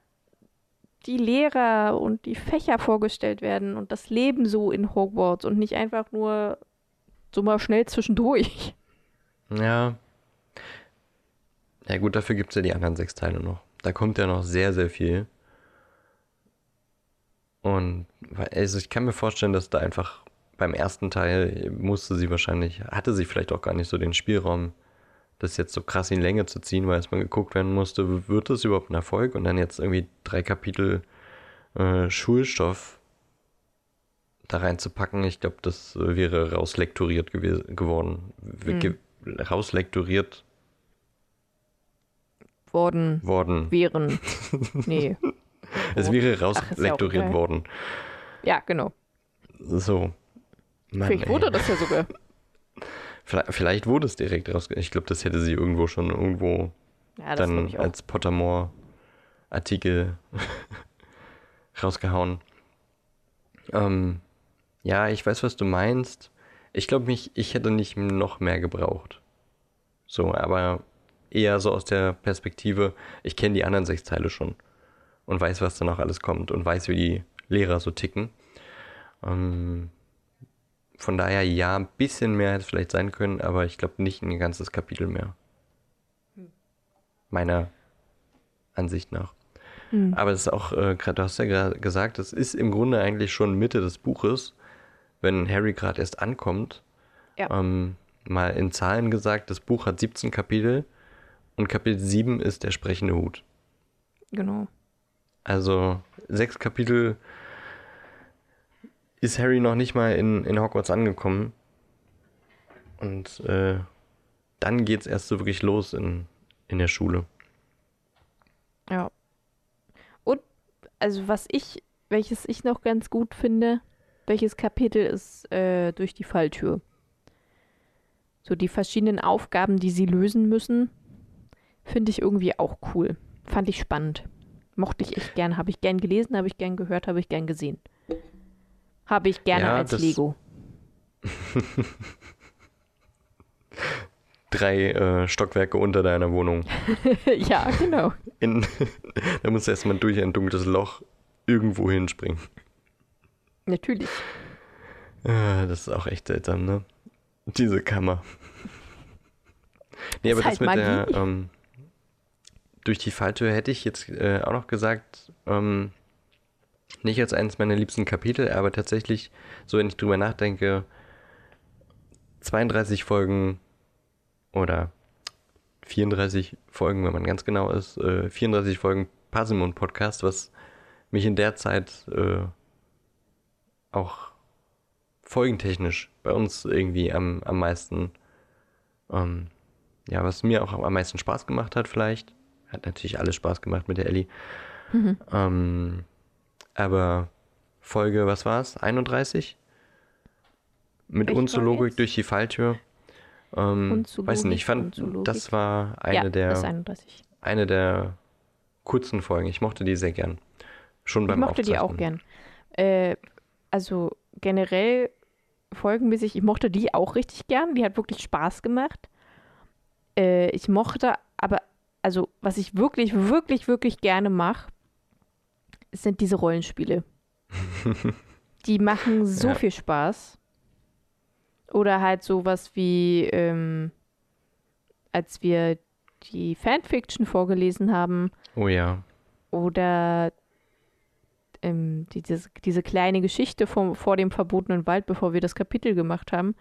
die Lehrer und die Fächer vorgestellt werden und das Leben so in Hogwarts und nicht einfach nur so mal schnell zwischendurch. Ja. Ja gut, dafür gibt es ja die anderen sechs Teile noch. Da kommt ja noch sehr, sehr viel. Und also ich kann mir vorstellen, dass da einfach beim ersten Teil musste sie wahrscheinlich, hatte sie vielleicht auch gar nicht so den Spielraum, das jetzt so krass in Länge zu ziehen, weil erstmal geguckt werden musste, wird das überhaupt ein Erfolg? Und dann jetzt irgendwie drei Kapitel äh, Schulstoff da reinzupacken, ich glaube, das wäre rauslektoriert gewesen, geworden. Hm. ge rauslektoriert Worden, worden. wären. Nee. Es wäre ja rauslektoriert geil. worden. Ja, genau. So. Mann, Vielleicht wurde das ja sogar. Vielleicht, vielleicht wurde es direkt raus. Ich glaube, das hätte sie irgendwo schon irgendwo Ja, dann auch. als Pottermore-Artikel rausgehauen. Ähm, ja, ich weiß, was du meinst. Ich glaube, mich, ich hätte nicht noch mehr gebraucht. So, aber eher so aus der Perspektive, ich kenne die anderen sechs Teile schon und weiß, was da noch alles kommt und weiß, wie die Lehrer so ticken. Ähm, von daher, ja, ein bisschen mehr hätte es vielleicht sein können, aber ich glaube nicht ein ganzes Kapitel mehr. Meiner Ansicht nach. Hm. Aber es ist auch, äh, du hast ja gesagt, es ist im Grunde eigentlich schon Mitte des Buches, wenn Harry gerade erst ankommt. Ja. Ähm, mal in Zahlen gesagt, das Buch hat 17 Kapitel und Kapitel 7 ist der sprechende Hut. Genau. Also sechs Kapitel ist Harry noch nicht mal in, in Hogwarts angekommen. Und äh, dann geht's erst so wirklich los in, in der Schule. Ja. Und, also was ich, welches ich noch ganz gut finde, welches Kapitel ist äh, durch die Falltür. So die verschiedenen Aufgaben, die sie lösen müssen, finde ich irgendwie auch cool. Fand ich spannend. Mochte ich echt gern. Habe ich gern gelesen, habe ich gern gehört, habe ich gern gesehen. Habe ich gerne Ja, als das- Lego. Drei äh, Stockwerke unter deiner Wohnung. ja, genau. In, da musst du erstmal durch ein dunkles Loch irgendwo hinspringen. Natürlich. Ah, das ist auch echt seltsam, ne? Diese Kammer. Nee, Ist aber das halt mit der, Magie. ähm, durch die Falltür hätte ich jetzt äh, auch noch gesagt, ähm, nicht als eines meiner liebsten Kapitel, aber tatsächlich, so wenn ich drüber nachdenke, 32 Folgen oder 34 Folgen, wenn man ganz genau ist, äh, 34 Folgen Parsimon Podcast, was mich in der Zeit äh, auch folgentechnisch bei uns irgendwie am, am meisten, ähm, ja, was mir auch am meisten Spaß gemacht hat vielleicht. Hat natürlich alles Spaß gemacht mit der Ellie. Mhm. Ähm, aber Folge, was war's? 31? Mit war Unzulogik jetzt? durch die Falltür. Ähm, Unzulogik, weiß nicht, ich fand, Unzulogik. das war eine ja, der das ist 31. eine der kurzen Folgen. Ich mochte die sehr gern. Schon Ich beim mochte die auch gern. Äh, also generell folgenmäßig, ich mochte die auch richtig gern. Die hat wirklich Spaß gemacht. Äh, ich mochte aber, also was ich wirklich, wirklich, wirklich gerne mache, sind diese Rollenspiele. die machen so Ja. viel Spaß. Oder halt sowas wie, ähm, als wir die Fanfiction vorgelesen haben, Oh ja. oder ähm, die, diese, diese kleine Geschichte vom, vor dem verbotenen Wald, bevor wir das Kapitel gemacht haben,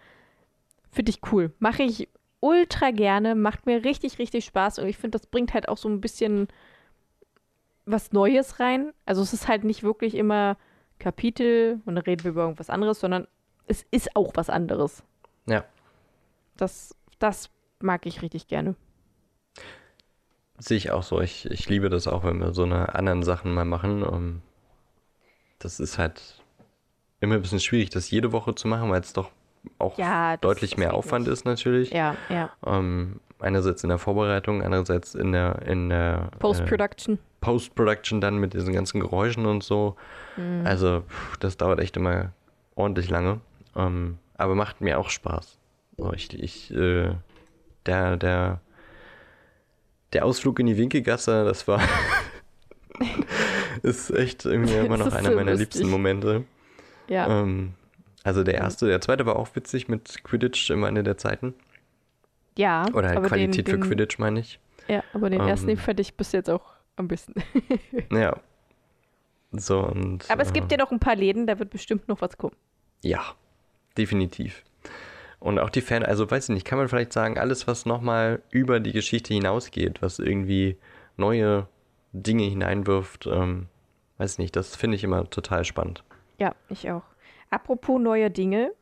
finde ich cool. Mache ich ultra gerne, macht mir richtig, richtig Spaß und ich finde, das bringt halt auch so ein bisschen was Neues rein. Also es ist halt nicht wirklich immer Kapitel und dann reden wir über irgendwas anderes, sondern es ist auch was anderes. Ja. Das, das mag ich richtig gerne. Sehe ich auch so. Ich, ich liebe das auch, wenn wir so eine anderen Sachen mal machen. Ähm, das ist halt immer ein bisschen schwierig, das jede Woche zu machen, weil es doch auch Ja, deutlich mehr Aufwand nicht. ist natürlich. Ja, ja. Ähm, einerseits in der Vorbereitung, andererseits in der in der äh, Post-Production. Dann mit diesen ganzen Geräuschen und so. Mhm. Also das dauert echt immer ordentlich lange. Ähm, aber macht mir auch Spaß. So, ich, ich, äh, der, der, der Ausflug in die Winkelgasse, das war ist echt irgendwie immer noch einer so meiner lustig. liebsten Momente. ja. Ähm, also der erste, der zweite war auch witzig mit Quidditch im Ende der Zeiten. Ja, Oder halt Qualität den, für den, Quidditch, meine ich. Ja, aber den ersten, Ähm, den fand ich bis jetzt auch am besten. Ja. So und. aber es äh, gibt ja noch ein paar Läden, da wird bestimmt noch was kommen. Ja, definitiv. Und auch die Fan, also weiß ich nicht, kann man vielleicht sagen, alles, was nochmal über die Geschichte hinausgeht, was irgendwie neue Dinge hineinwirft, ähm, weiß nicht, das finde ich immer total spannend. Ja, ich auch. Apropos neue Dinge,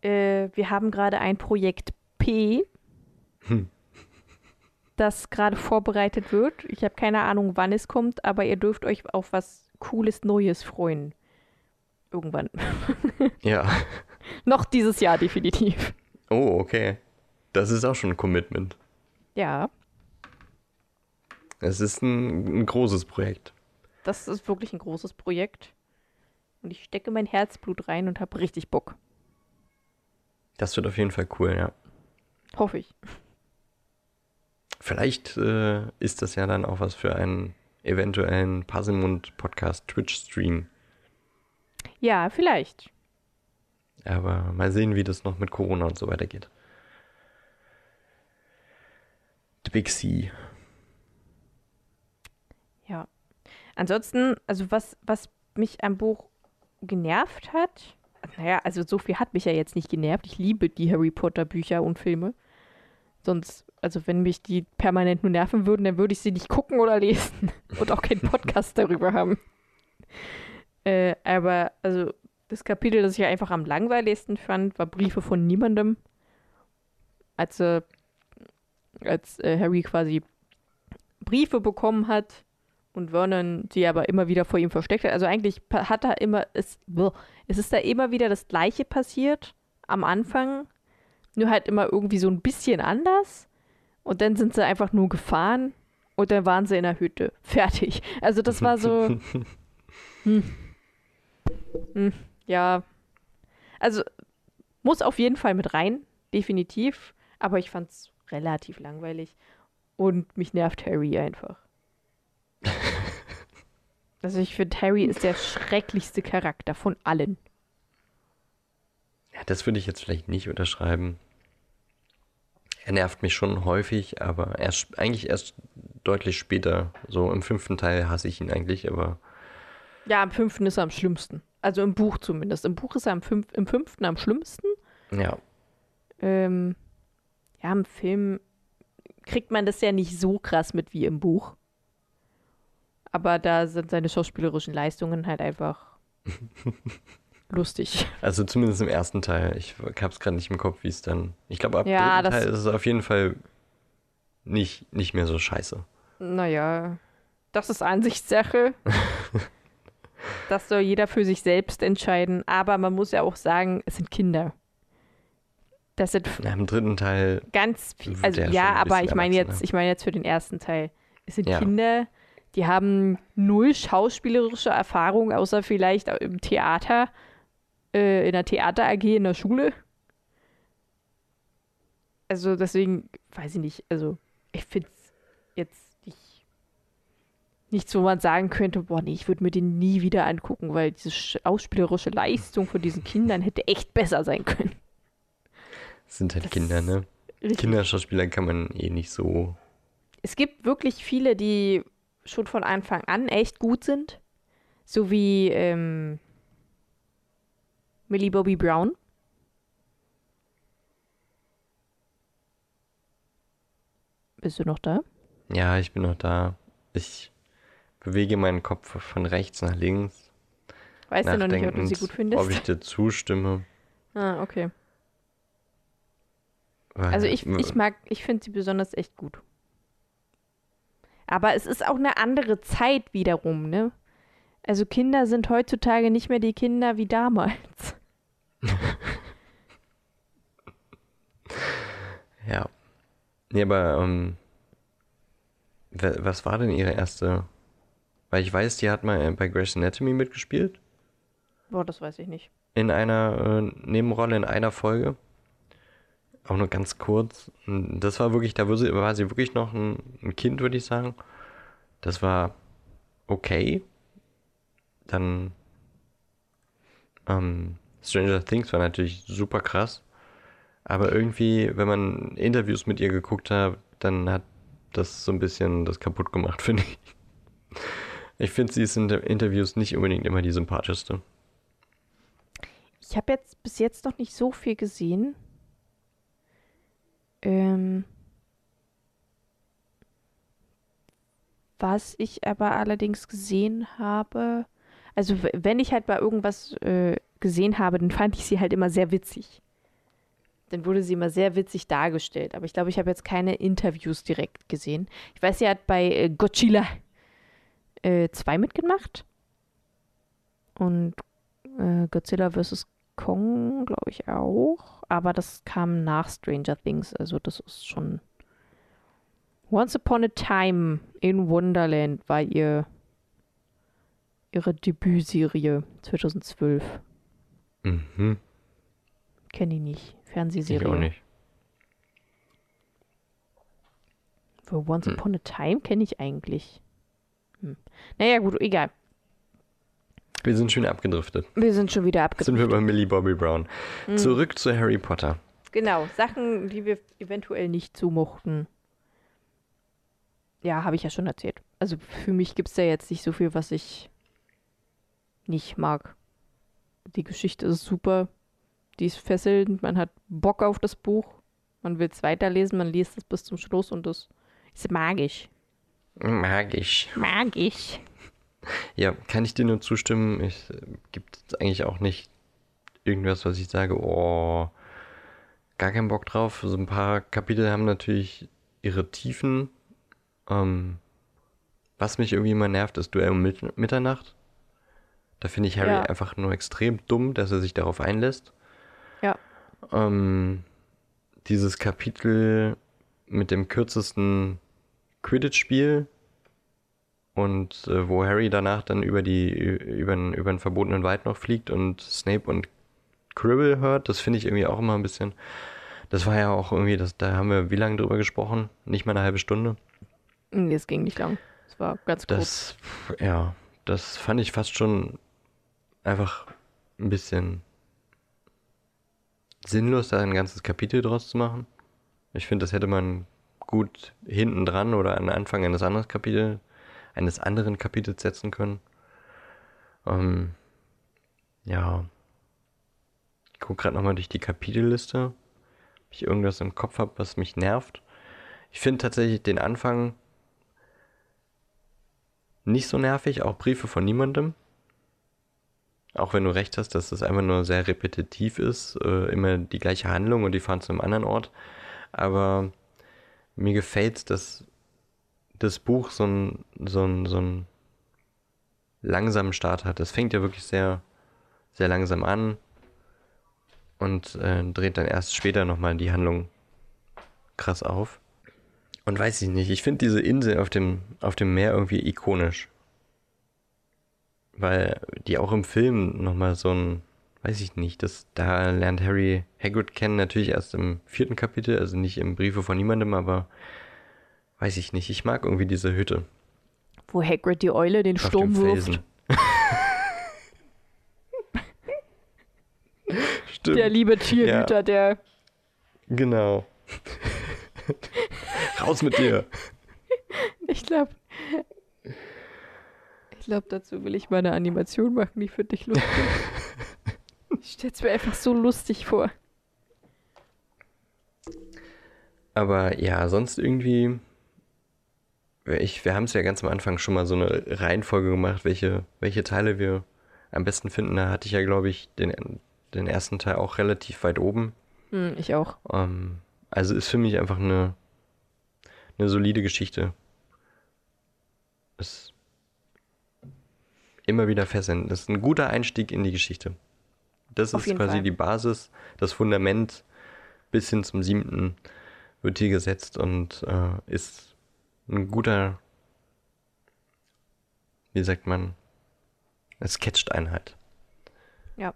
äh, wir haben gerade ein Projekt P Hm. Das gerade vorbereitet wird. Ich habe keine Ahnung, wann es kommt, aber ihr dürft euch auf was Cooles Neues freuen. Irgendwann. Ja. Noch dieses Jahr definitiv. Oh, okay. Das ist auch schon ein Commitment. Ja, Es ist ein, ein großes Projekt. das ist wirklich ein großes Projekt. Und ich stecke mein Herzblut rein und habe richtig Bock. Das wird auf jeden Fall cool, ja. Hoffe ich. Vielleicht äh, ist das ja dann auch was für einen eventuellen Passelmund-Podcast Twitch-Stream. Ja, vielleicht. Aber mal sehen, wie das noch mit Corona und so weitergeht. The Big C. Ja. Ansonsten, also was, was mich am Buch genervt hat, naja, also so viel hat mich ja jetzt nicht genervt. Ich liebe die Harry Potter Bücher und Filme. Sonst, also wenn mich die permanent nur nerven würden, dann würde ich sie nicht gucken oder lesen und auch keinen Podcast darüber haben. Äh, aber, also das Kapitel, das ich einfach am langweiligsten fand, war Briefe von niemandem. Als, als äh, Harry quasi Briefe bekommen hat und Vernon sie aber immer wieder vor ihm versteckt hat. Also eigentlich hat da immer, es, es ist da immer wieder das Gleiche passiert am Anfang, nur halt immer irgendwie so ein bisschen anders. Und dann sind sie einfach nur gefahren und dann waren sie in der Hütte. Fertig. Also das war so. hm. Hm, ja. Also muss auf jeden Fall mit rein, definitiv. Aber ich fand's relativ langweilig. Und mich nervt Harry einfach. Also ich finde, Harry ist der schrecklichste Charakter von allen. Ja, das würde ich jetzt vielleicht nicht unterschreiben. Er nervt mich schon häufig, aber erst, eigentlich erst deutlich später. So im fünften Teil hasse ich ihn eigentlich, aber Ja, am fünften ist er am schlimmsten. Also im Buch zumindest. Im Buch ist er am fünf im fünften am schlimmsten. ja. Ähm, ja, im Film kriegt man das ja nicht so krass mit wie im Buch. Aber da sind seine schauspielerischen Leistungen halt einfach lustig. Also zumindest im ersten Teil. Ich habe es gerade nicht im Kopf, wie es dann. Ich glaube, ab Ja, dritten Teil ist es auf jeden Fall nicht, nicht mehr so scheiße. Naja, das ist Ansichtssache. das soll jeder für sich selbst entscheiden. Aber man muss ja auch sagen, es sind Kinder. Das sind Ja, Im dritten Teil, ganz viel. Also ja aber ich meine jetzt, ich meine jetzt für den ersten Teil. Es sind Ja. Kinder, die haben null schauspielerische Erfahrung, außer vielleicht im Theater, äh, in der Theater AG in der Schule. Also deswegen, weiß ich nicht, also ich finde es jetzt nicht, nichts, wo man sagen könnte, boah, nee, ich würde mir den nie wieder angucken, weil diese schauspielerische Leistung von diesen Kindern hätte echt besser sein können. sind halt Das Kinder, ne? Kinderschauspieler kann man eh nicht so. Es gibt wirklich viele, die schon von Anfang an echt gut sind. So wie ähm, Millie Bobby Brown. Bist du noch da? Ja, ich bin noch da. Ich bewege meinen Kopf von rechts nach links. Weißt du noch nicht, ob du sie gut findest? Ob ich dir zustimme. Ah, okay. Also ich, ich mag, ich finde sie besonders echt gut. Aber es ist auch eine andere Zeit wiederum, ne? Also Kinder sind heutzutage nicht mehr die Kinder wie damals. Ja. Nee, aber, ähm, wa- was war denn ihre erste? Weil ich weiß, die hat mal bei Grey's Anatomy mitgespielt. Boah, das weiß ich nicht. In einer äh, Nebenrolle, in einer Folge. Auch nur ganz kurz. Das war wirklich, da war sie, war sie wirklich noch ein, ein Kind, würde ich sagen. Das war okay. Dann ähm, Stranger Things war natürlich super krass. Aber irgendwie, wenn man Interviews mit ihr geguckt hat, dann hat das so ein bisschen das kaputt gemacht, finde ich. Ich finde, sie ist in den Interviews nicht unbedingt immer die sympathischste. Ich habe jetzt bis jetzt noch nicht so viel gesehen. Ähm, was ich aber allerdings gesehen habe, also wenn ich halt bei irgendwas äh, gesehen habe, dann fand ich sie halt immer sehr witzig. dann wurde sie immer sehr witzig dargestellt. Aber ich glaube, ich habe jetzt keine Interviews direkt gesehen. Ich weiß, sie hat bei äh, Godzilla 2 äh, mitgemacht. Und äh, Godzilla vs. Kong, glaube ich, auch. Aber das kam nach Stranger Things. Also das ist schon. Once Upon a Time in Wonderland war ihr ihre Debütserie 2012. Mhm. Kenne ich nicht. Fernsehserie. Ich auch nicht. Für Once hm. Upon a Time kenne ich eigentlich. Hm. Naja, gut, egal. Wir sind schon abgedriftet. Wir sind schon wieder abgedriftet. Sind wir bei Millie Bobby Brown. Mhm. Zurück zu Harry Potter. Genau, Sachen, die wir eventuell nicht zumochten. Ja, habe ich ja schon erzählt. Also für mich gibt es da jetzt nicht so viel, was ich nicht mag. Die Geschichte ist super. Die ist fesselnd. Man hat Bock auf das Buch. Man will es weiterlesen. Man liest es bis zum Schluss und das ist magisch. Magisch. Magisch. Ja, kann ich dir nur zustimmen. Es äh, gibt eigentlich auch nicht irgendwas, was ich sage, oh, gar keinen Bock drauf. So ein paar Kapitel haben natürlich ihre Tiefen. Ähm, was mich irgendwie immer nervt, ist Duell um Mitternacht. Da finde ich Harry ja. einfach nur extrem dumm, dass er sich darauf einlässt. Ja. Ähm, dieses Kapitel mit dem kürzesten Quidditch-Spiel, und äh, wo Harry danach dann über die über den, über den verbotenen Wald noch fliegt und Snape und Cribble hört, das finde ich irgendwie auch immer ein bisschen. Das war ja auch irgendwie, das, da haben wir wie lange drüber gesprochen? Nicht mal eine halbe Stunde. Nee, es ging nicht lang. Es war ganz kurz. Das, ja, das fand ich fast schon einfach ein bisschen sinnlos, da ein ganzes Kapitel draus zu machen. Ich finde, das hätte man gut hinten dran oder an Anfang eines anderen Kapitels eines anderen Kapitels setzen können. Ähm, ja. Ich gucke gerade nochmal durch die Kapitelliste. Ob ich irgendwas im Kopf habe, was mich nervt. Ich finde tatsächlich den Anfang nicht so nervig, auch Briefe von niemandem. Auch wenn du recht hast, dass das einfach nur sehr repetitiv ist, äh, immer die gleiche Handlung und die fahren zu einem anderen Ort. Aber mir gefällt, dass das Buch so einen so so ein langsamen Start hat. Es fängt ja wirklich sehr, sehr langsam an und äh, dreht dann erst später nochmal die Handlung krass auf. Und weiß ich nicht, ich finde diese Insel auf dem, auf dem Meer irgendwie ikonisch. Weil die auch im Film nochmal so ein, weiß ich nicht, das, da lernt Harry Hagrid kennen, natürlich erst im vierten Kapitel, also nicht im Briefe von niemandem, aber Weiß ich nicht. Ich mag irgendwie diese Hütte. Wo Hagrid die Eule den Auf Sturm wirft. Stimmt. Der liebe Tierhüter, ja. der. Genau. Raus mit dir. Ich glaube. Ich glaube, dazu will ich mal eine Animation machen, die für dich lustig ist. ich stell's mir einfach so lustig vor. Aber ja, sonst irgendwie ich, wir haben es ja ganz am Anfang schon mal so eine Reihenfolge gemacht, welche, welche Teile wir am besten finden. Da hatte ich ja, glaube ich, den, den ersten Teil auch relativ weit oben. Hm, ich auch. Ähm, also ist für mich einfach eine, eine solide Geschichte. Ist immer wieder fesselnd. Das ist ein guter Einstieg in die Geschichte. Das Auf ist quasi Fall. die Basis, das Fundament bis hin zum siebten wird hier gesetzt und äh, ist ein guter, wie sagt man, es catcht einen halt. Ja.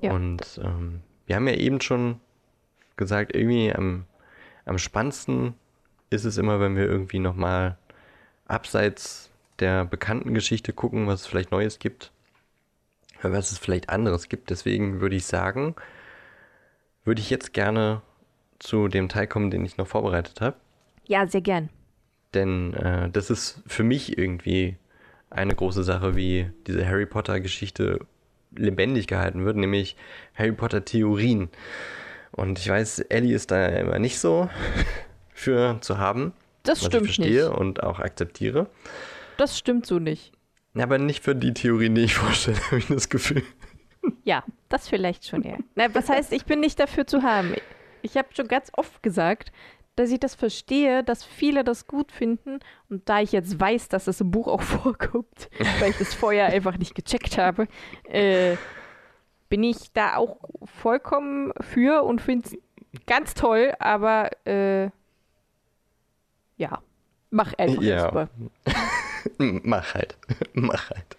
ja. Und ähm, wir haben ja eben schon gesagt, irgendwie am, am spannendsten ist es immer, wenn wir irgendwie nochmal abseits der bekannten Geschichte gucken, was es vielleicht Neues gibt, was es vielleicht anderes gibt. Deswegen würde ich sagen, würde ich jetzt gerne zu dem Teil kommen, den ich noch vorbereitet habe. Ja, sehr gern. Denn äh, das ist für mich irgendwie eine große Sache, wie diese Harry Potter-Geschichte lebendig gehalten wird, nämlich Harry Potter-Theorien. Und ich weiß, Ellie ist da immer nicht so für zu haben. Das was stimmt ich verstehe nicht. und auch akzeptiere. Das stimmt so nicht. Aber nicht für die Theorien, die ich vorstelle, habe ich das Gefühl. Ja, das vielleicht schon, ja. Na, was heißt, ich bin nicht dafür zu haben? Ich habe schon ganz oft gesagt, dass ich das verstehe, dass viele das gut finden. Und da ich jetzt weiß, dass das im Buch auch vorkommt, weil ich das vorher einfach nicht gecheckt habe, äh, bin ich da auch vollkommen für und finde es ganz toll, aber äh, ja, mach einfach Ja. erstmal. Mach halt. Mach halt.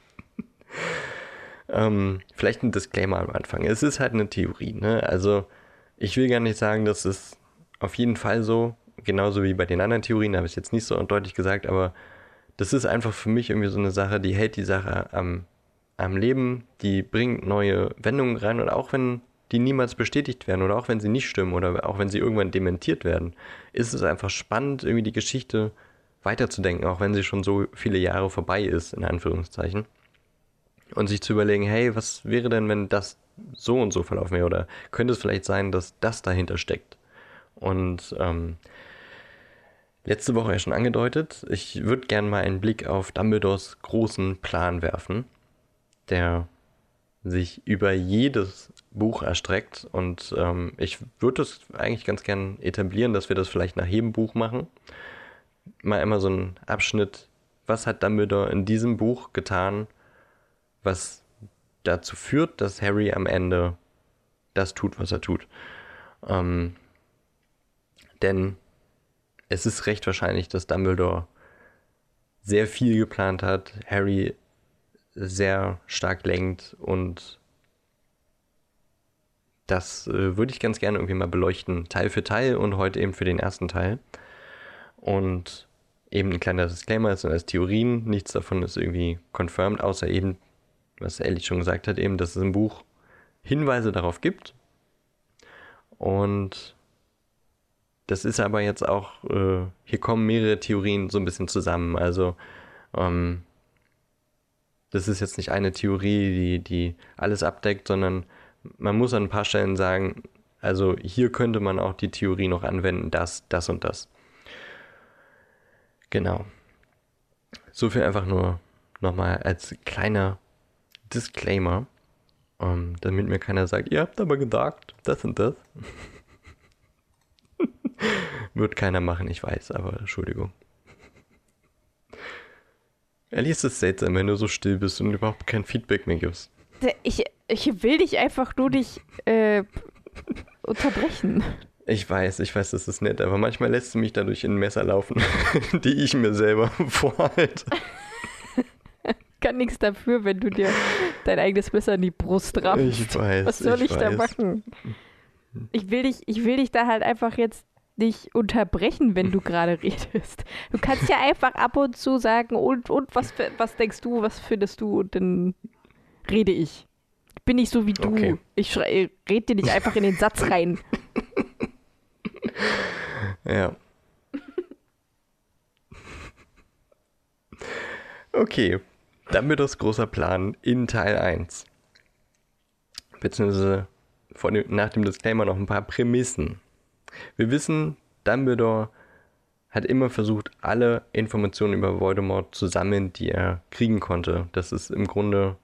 ähm, vielleicht ein Disclaimer am Anfang. Es ist halt eine Theorie, ne? Also, ich will gar nicht sagen, dass es auf jeden Fall so, genauso wie bei den anderen Theorien, habe ich es jetzt nicht so deutlich gesagt, aber das ist einfach für mich irgendwie so eine Sache, die hält die Sache am, am Leben, die bringt neue Wendungen rein und auch wenn die niemals bestätigt werden oder auch wenn sie nicht stimmen oder auch wenn sie irgendwann dementiert werden, ist es einfach spannend, irgendwie die Geschichte weiterzudenken, auch wenn sie schon so viele Jahre vorbei ist, in Anführungszeichen. Und sich zu überlegen, hey, was wäre denn, wenn das so und so verlaufen wäre? Oder könnte es vielleicht sein, dass das dahinter steckt? Und ähm, letzte Woche ja schon angedeutet, ich würde gerne mal einen Blick auf Dumbledores großen Plan werfen, der sich über jedes Buch erstreckt. Und ähm, ich würde es eigentlich ganz gern etablieren, dass wir das vielleicht nach jedem Buch machen. Mal immer so einen Abschnitt, was hat Dumbledore in diesem Buch getan, was dazu führt, dass Harry am Ende das tut, was er tut. Ähm, denn es ist recht wahrscheinlich, dass Dumbledore sehr viel geplant hat, Harry sehr stark lenkt und das äh, würde ich ganz gerne irgendwie mal beleuchten, Teil für Teil und heute eben für den ersten Teil. Und eben ein kleiner Disclaimer, es sind alles Theorien, nichts davon ist irgendwie confirmed, außer eben, was Ellie schon gesagt hat, eben, dass es im Buch Hinweise darauf gibt. Und das ist aber jetzt auch, äh, hier kommen mehrere Theorien so ein bisschen zusammen. Also, ähm, das ist jetzt nicht eine Theorie, die, die alles abdeckt, sondern man muss an ein paar Stellen sagen, also hier könnte man auch die Theorie noch anwenden, das, das und das. Genau. So viel einfach nur nochmal als kleiner Disclaimer, ähm, damit mir keiner sagt, ihr habt aber gesagt, das und das. Wird keiner machen, ich weiß, aber Entschuldigung. Ehrlich ist es seltsam, wenn du so still bist und überhaupt kein Feedback mehr gibst. Ich, ich will dich einfach nur nicht äh, unterbrechen. Ich weiß, ich weiß, das ist nett, aber manchmal lässt du mich dadurch in ein Messer laufen, die ich mir selber vorhalte. Kann nichts dafür, wenn du dir dein eigenes Messer in die Brust rammst. Ich weiß. Was soll ich, da weiß. machen? Ich will dich, ich will dich da halt einfach jetzt nicht unterbrechen, wenn du gerade redest. Du kannst ja einfach ab und zu sagen, und, und was, was denkst du, was findest du, und dann rede ich. Ich bin nicht so wie du. Okay. Ich schrei- red dir nicht einfach in den Satz rein. Ja. Okay, dann wird das großer Plan in Teil 1. Beziehungsweise dem, nach dem Disclaimer noch ein paar Prämissen. Wir wissen, Dumbledore hat immer versucht, alle Informationen über Voldemort zu sammeln, die er kriegen konnte. Das ist im Grunde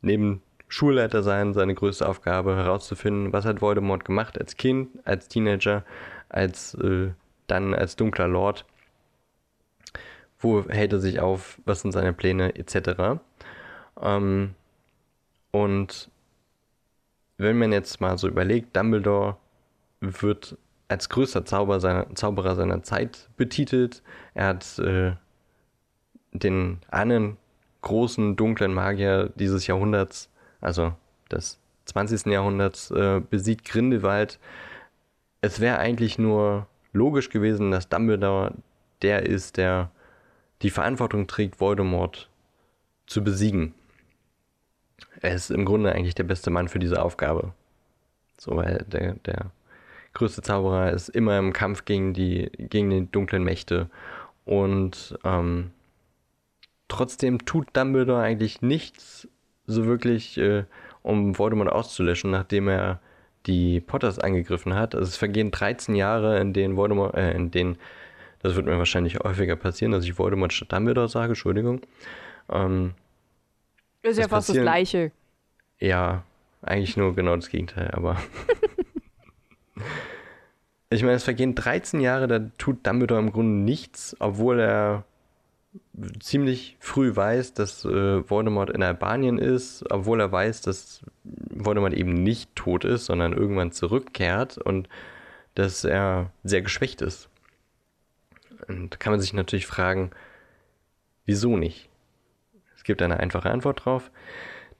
neben Schulleiter sein seine größte Aufgabe, herauszufinden, was hat Voldemort gemacht als Kind, als Teenager, als äh, dann als dunkler Lord. Wo hält er sich auf? Was sind seine Pläne etc. Ähm, und wenn man jetzt mal so überlegt, Dumbledore wird als größter Zauber seiner, Zauberer seiner Zeit betitelt. Er hat äh, den einen großen dunklen Magier dieses Jahrhunderts, also des 20. Jahrhunderts, äh, besiegt Grindelwald. Es wäre eigentlich nur logisch gewesen, dass Dumbledore der ist, der die Verantwortung trägt, Voldemort zu besiegen. Er ist im Grunde eigentlich der beste Mann für diese Aufgabe. So, weil der, der größte Zauberer ist immer im Kampf gegen die, gegen die dunklen Mächte. Und ähm, trotzdem tut Dumbledore eigentlich nichts so wirklich, äh, um Voldemort auszulöschen, nachdem er die Potters angegriffen hat. Also es vergehen 13 Jahre, in denen Voldemort, äh, in denen, das wird mir wahrscheinlich häufiger passieren, dass ich Voldemort statt Dumbledore sage, Entschuldigung. Ähm, Ist ja fast das Gleiche. Ja, eigentlich nur genau das Gegenteil, aber. ich meine, es vergehen 13 Jahre, da tut Dumbledore im Grunde nichts, obwohl er ziemlich früh weiß, dass äh, Voldemort in Albanien ist, obwohl er weiß, dass Voldemort eben nicht tot ist, sondern irgendwann zurückkehrt und dass er sehr geschwächt ist. Und da kann man sich natürlich fragen, wieso nicht? Es gibt eine einfache Antwort drauf.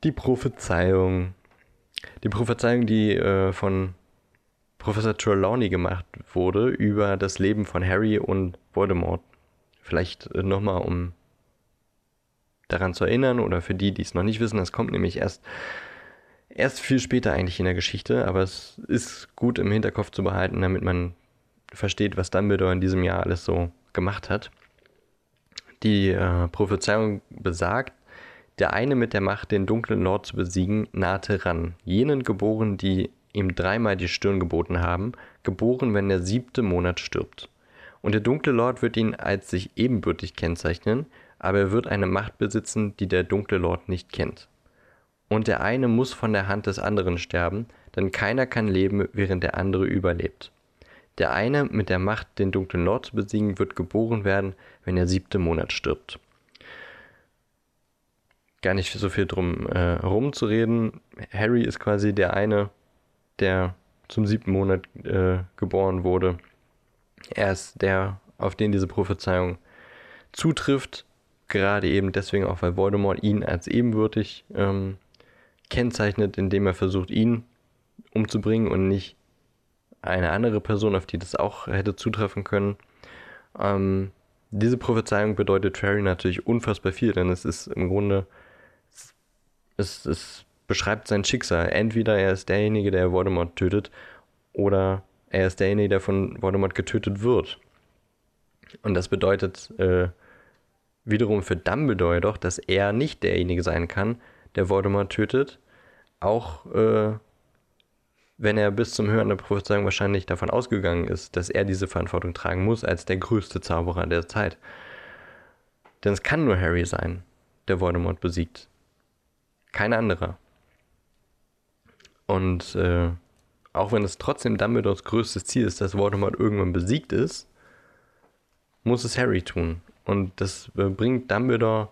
Die Prophezeiung. Die Prophezeiung, die äh, von Professor Trelawney gemacht wurde über das Leben von Harry und Voldemort. Vielleicht äh, nochmal, um daran zu erinnern oder für die, die es noch nicht wissen, das kommt nämlich erst, erst viel später eigentlich in der Geschichte, aber es ist gut im Hinterkopf zu behalten, damit man versteht, was Dumbledore in diesem Jahr alles so gemacht hat. Die äh, Prophezeiung besagt, der eine mit der Macht, den dunklen Lord zu besiegen, nahte ran, jenen geboren, die ihm dreimal die Stirn geboten haben, geboren, wenn der siebte Monat stirbt. Und der dunkle Lord wird ihn als sich ebenbürtig kennzeichnen, aber er wird eine Macht besitzen, die der dunkle Lord nicht kennt. Und der eine muss von der Hand des anderen sterben, denn keiner kann leben, während der andere überlebt. Der eine mit der Macht, den dunklen Lord zu besiegen, wird geboren werden, wenn der siebte Monat stirbt. Gar nicht so viel drum äh, rumzureden. Harry ist quasi der eine, der zum siebten Monat äh, geboren wurde. Er ist der, auf den diese Prophezeiung zutrifft, gerade eben deswegen auch, weil Voldemort ihn als ebenwürdig ähm, kennzeichnet, indem er versucht, ihn umzubringen und nicht eine andere Person, auf die das auch hätte zutreffen können. Ähm, diese Prophezeiung bedeutet Harry natürlich unfassbar viel, denn es ist im Grunde, es, es beschreibt sein Schicksal. Entweder er ist derjenige, der Voldemort tötet, oder er ist derjenige, der von Voldemort getötet wird. Und das bedeutet äh, wiederum für Dumbledore doch, dass er nicht derjenige sein kann, der Voldemort tötet, auch äh, wenn er bis zum Hören der Prophezeiung wahrscheinlich davon ausgegangen ist, dass er diese Verantwortung tragen muss als der größte Zauberer der Zeit. Denn es kann nur Harry sein, der Voldemort besiegt. Kein anderer. Und äh, auch wenn es trotzdem Dumbledores größtes Ziel ist, dass Voldemort irgendwann besiegt ist, muss es Harry tun. Und das äh, bringt Dumbledore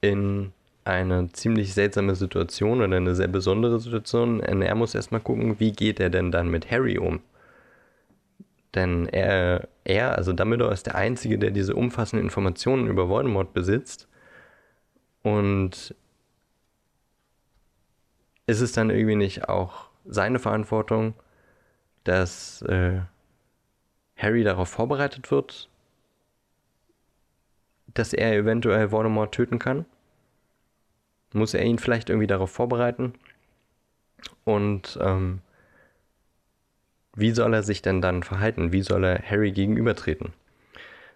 in eine ziemlich seltsame Situation oder eine sehr besondere Situation. Und er muss erstmal gucken, wie geht er denn dann mit Harry um. Denn er, er, also Dumbledore, ist der Einzige, der diese umfassenden Informationen über Voldemort besitzt. Und ist es dann irgendwie nicht auch seine Verantwortung, dass äh, Harry darauf vorbereitet wird, dass er eventuell Voldemort töten kann? Muss er ihn vielleicht irgendwie darauf vorbereiten? Und ähm, wie soll er sich denn dann verhalten? Wie soll er Harry gegenübertreten?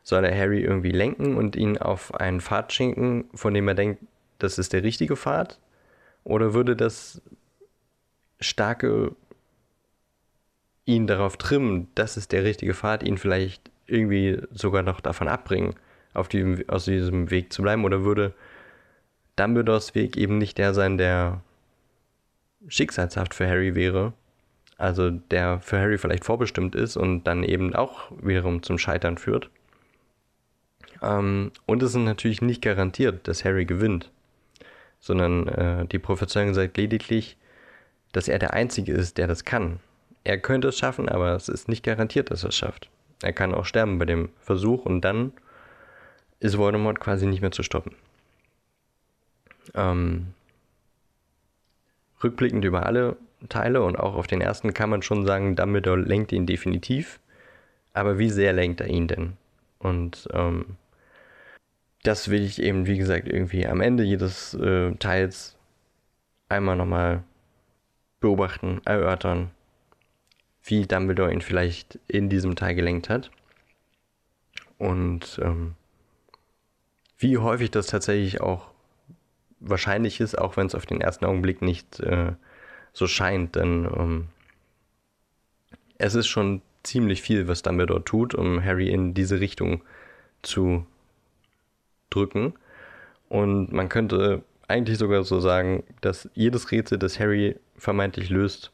Soll er Harry irgendwie lenken und ihn auf einen Pfad schenken, von dem er denkt, das ist der richtige Pfad? Oder würde das starke ihn darauf trimmen, das ist der richtige Pfad, ihn vielleicht irgendwie sogar noch davon abbringen, auf diesem, aus diesem Weg zu bleiben? Oder würde Dumbledores Weg eben nicht der sein, der schicksalshaft für Harry wäre? Also der für Harry vielleicht vorbestimmt ist und dann eben auch wiederum zum Scheitern führt. Ähm, und es ist natürlich nicht garantiert, dass Harry gewinnt, sondern äh, die Prophezeiung sagt lediglich, dass er der Einzige ist, der das kann. Er könnte es schaffen, aber es ist nicht garantiert, dass er es schafft. Er kann auch sterben bei dem Versuch und dann ist Voldemort quasi nicht mehr zu stoppen. Ähm, rückblickend über alle Teile und auch auf den ersten kann man schon sagen, Dumbledore lenkt ihn definitiv. Aber wie sehr lenkt er ihn denn? Und ähm, das will ich eben, wie gesagt, irgendwie am Ende jedes äh, Teils einmal nochmal beobachten, erörtern, wie Dumbledore ihn vielleicht in diesem Teil gelenkt hat. Und ähm, wie häufig das tatsächlich auch wahrscheinlich ist, auch wenn es auf den ersten Augenblick nicht äh, so scheint. Denn ähm, es ist schon ziemlich viel, was Dumbledore tut, um Harry in diese Richtung zu drücken. Und man könnte eigentlich sogar so sagen, dass jedes Rätsel, das Harry vermeintlich löst,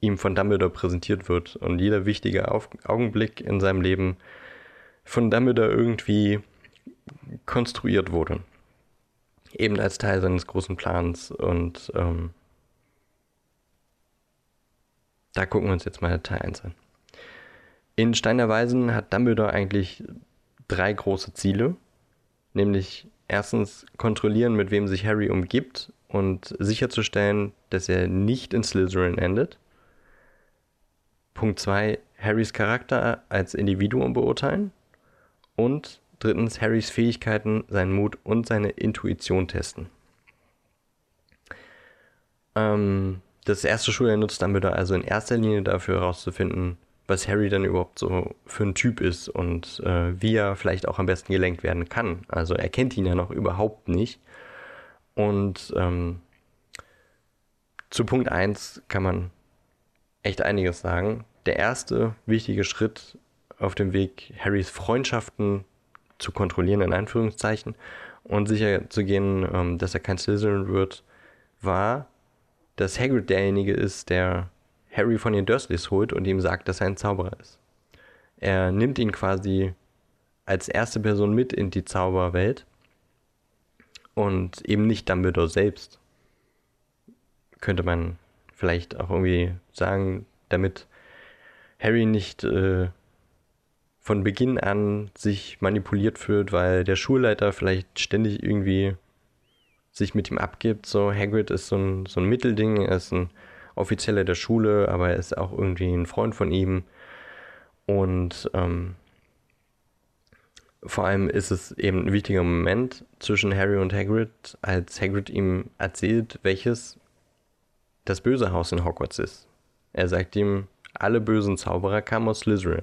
ihm von Dumbledore präsentiert wird und jeder wichtige Auf Augenblick in seinem Leben von Dumbledore irgendwie konstruiert wurde. Eben als Teil seines großen Plans und ähm, da gucken wir uns jetzt mal Teil 1 an. In Stein der Weisen hat Dumbledore eigentlich drei große Ziele, nämlich erstens kontrollieren, mit wem sich Harry umgibt und sicherzustellen, dass er nicht in Slytherin endet. Punkt 2, Harrys Charakter als Individuum beurteilen. Und drittens, Harrys Fähigkeiten, seinen Mut und seine Intuition testen. Ähm, das erste Schuljahr nutzt Dumbledore also in erster Linie dafür herauszufinden, was Harry dann überhaupt so für ein Typ ist und äh, wie er vielleicht auch am besten gelenkt werden kann. Also er kennt ihn ja noch überhaupt nicht. Und ähm, zu Punkt 1 kann man echt einiges sagen. Der erste wichtige Schritt auf dem Weg, Harrys Freundschaften zu kontrollieren, in Anführungszeichen, und sicher zu gehen, ähm, dass er kein Slytherin wird, war, dass Hagrid derjenige ist, der Harry von den Dursleys holt und ihm sagt, dass er ein Zauberer ist. Er nimmt ihn quasi als erste Person mit in die Zauberwelt und eben nicht Dumbledore selbst. Könnte man vielleicht auch irgendwie sagen, damit Harry nicht äh, von Beginn an sich manipuliert fühlt, weil der Schulleiter vielleicht ständig irgendwie sich mit ihm abgibt. So, Hagrid ist so ein, so ein Mittelding, er ist ein Offizieller der Schule, aber er ist auch irgendwie ein Freund von ihm. Und ähm, vor allem ist es eben ein wichtiger Moment zwischen Harry und Hagrid, als Hagrid ihm erzählt, welches das böse Haus in Hogwarts ist. Er sagt ihm, alle bösen Zauberer kamen aus Slytherin.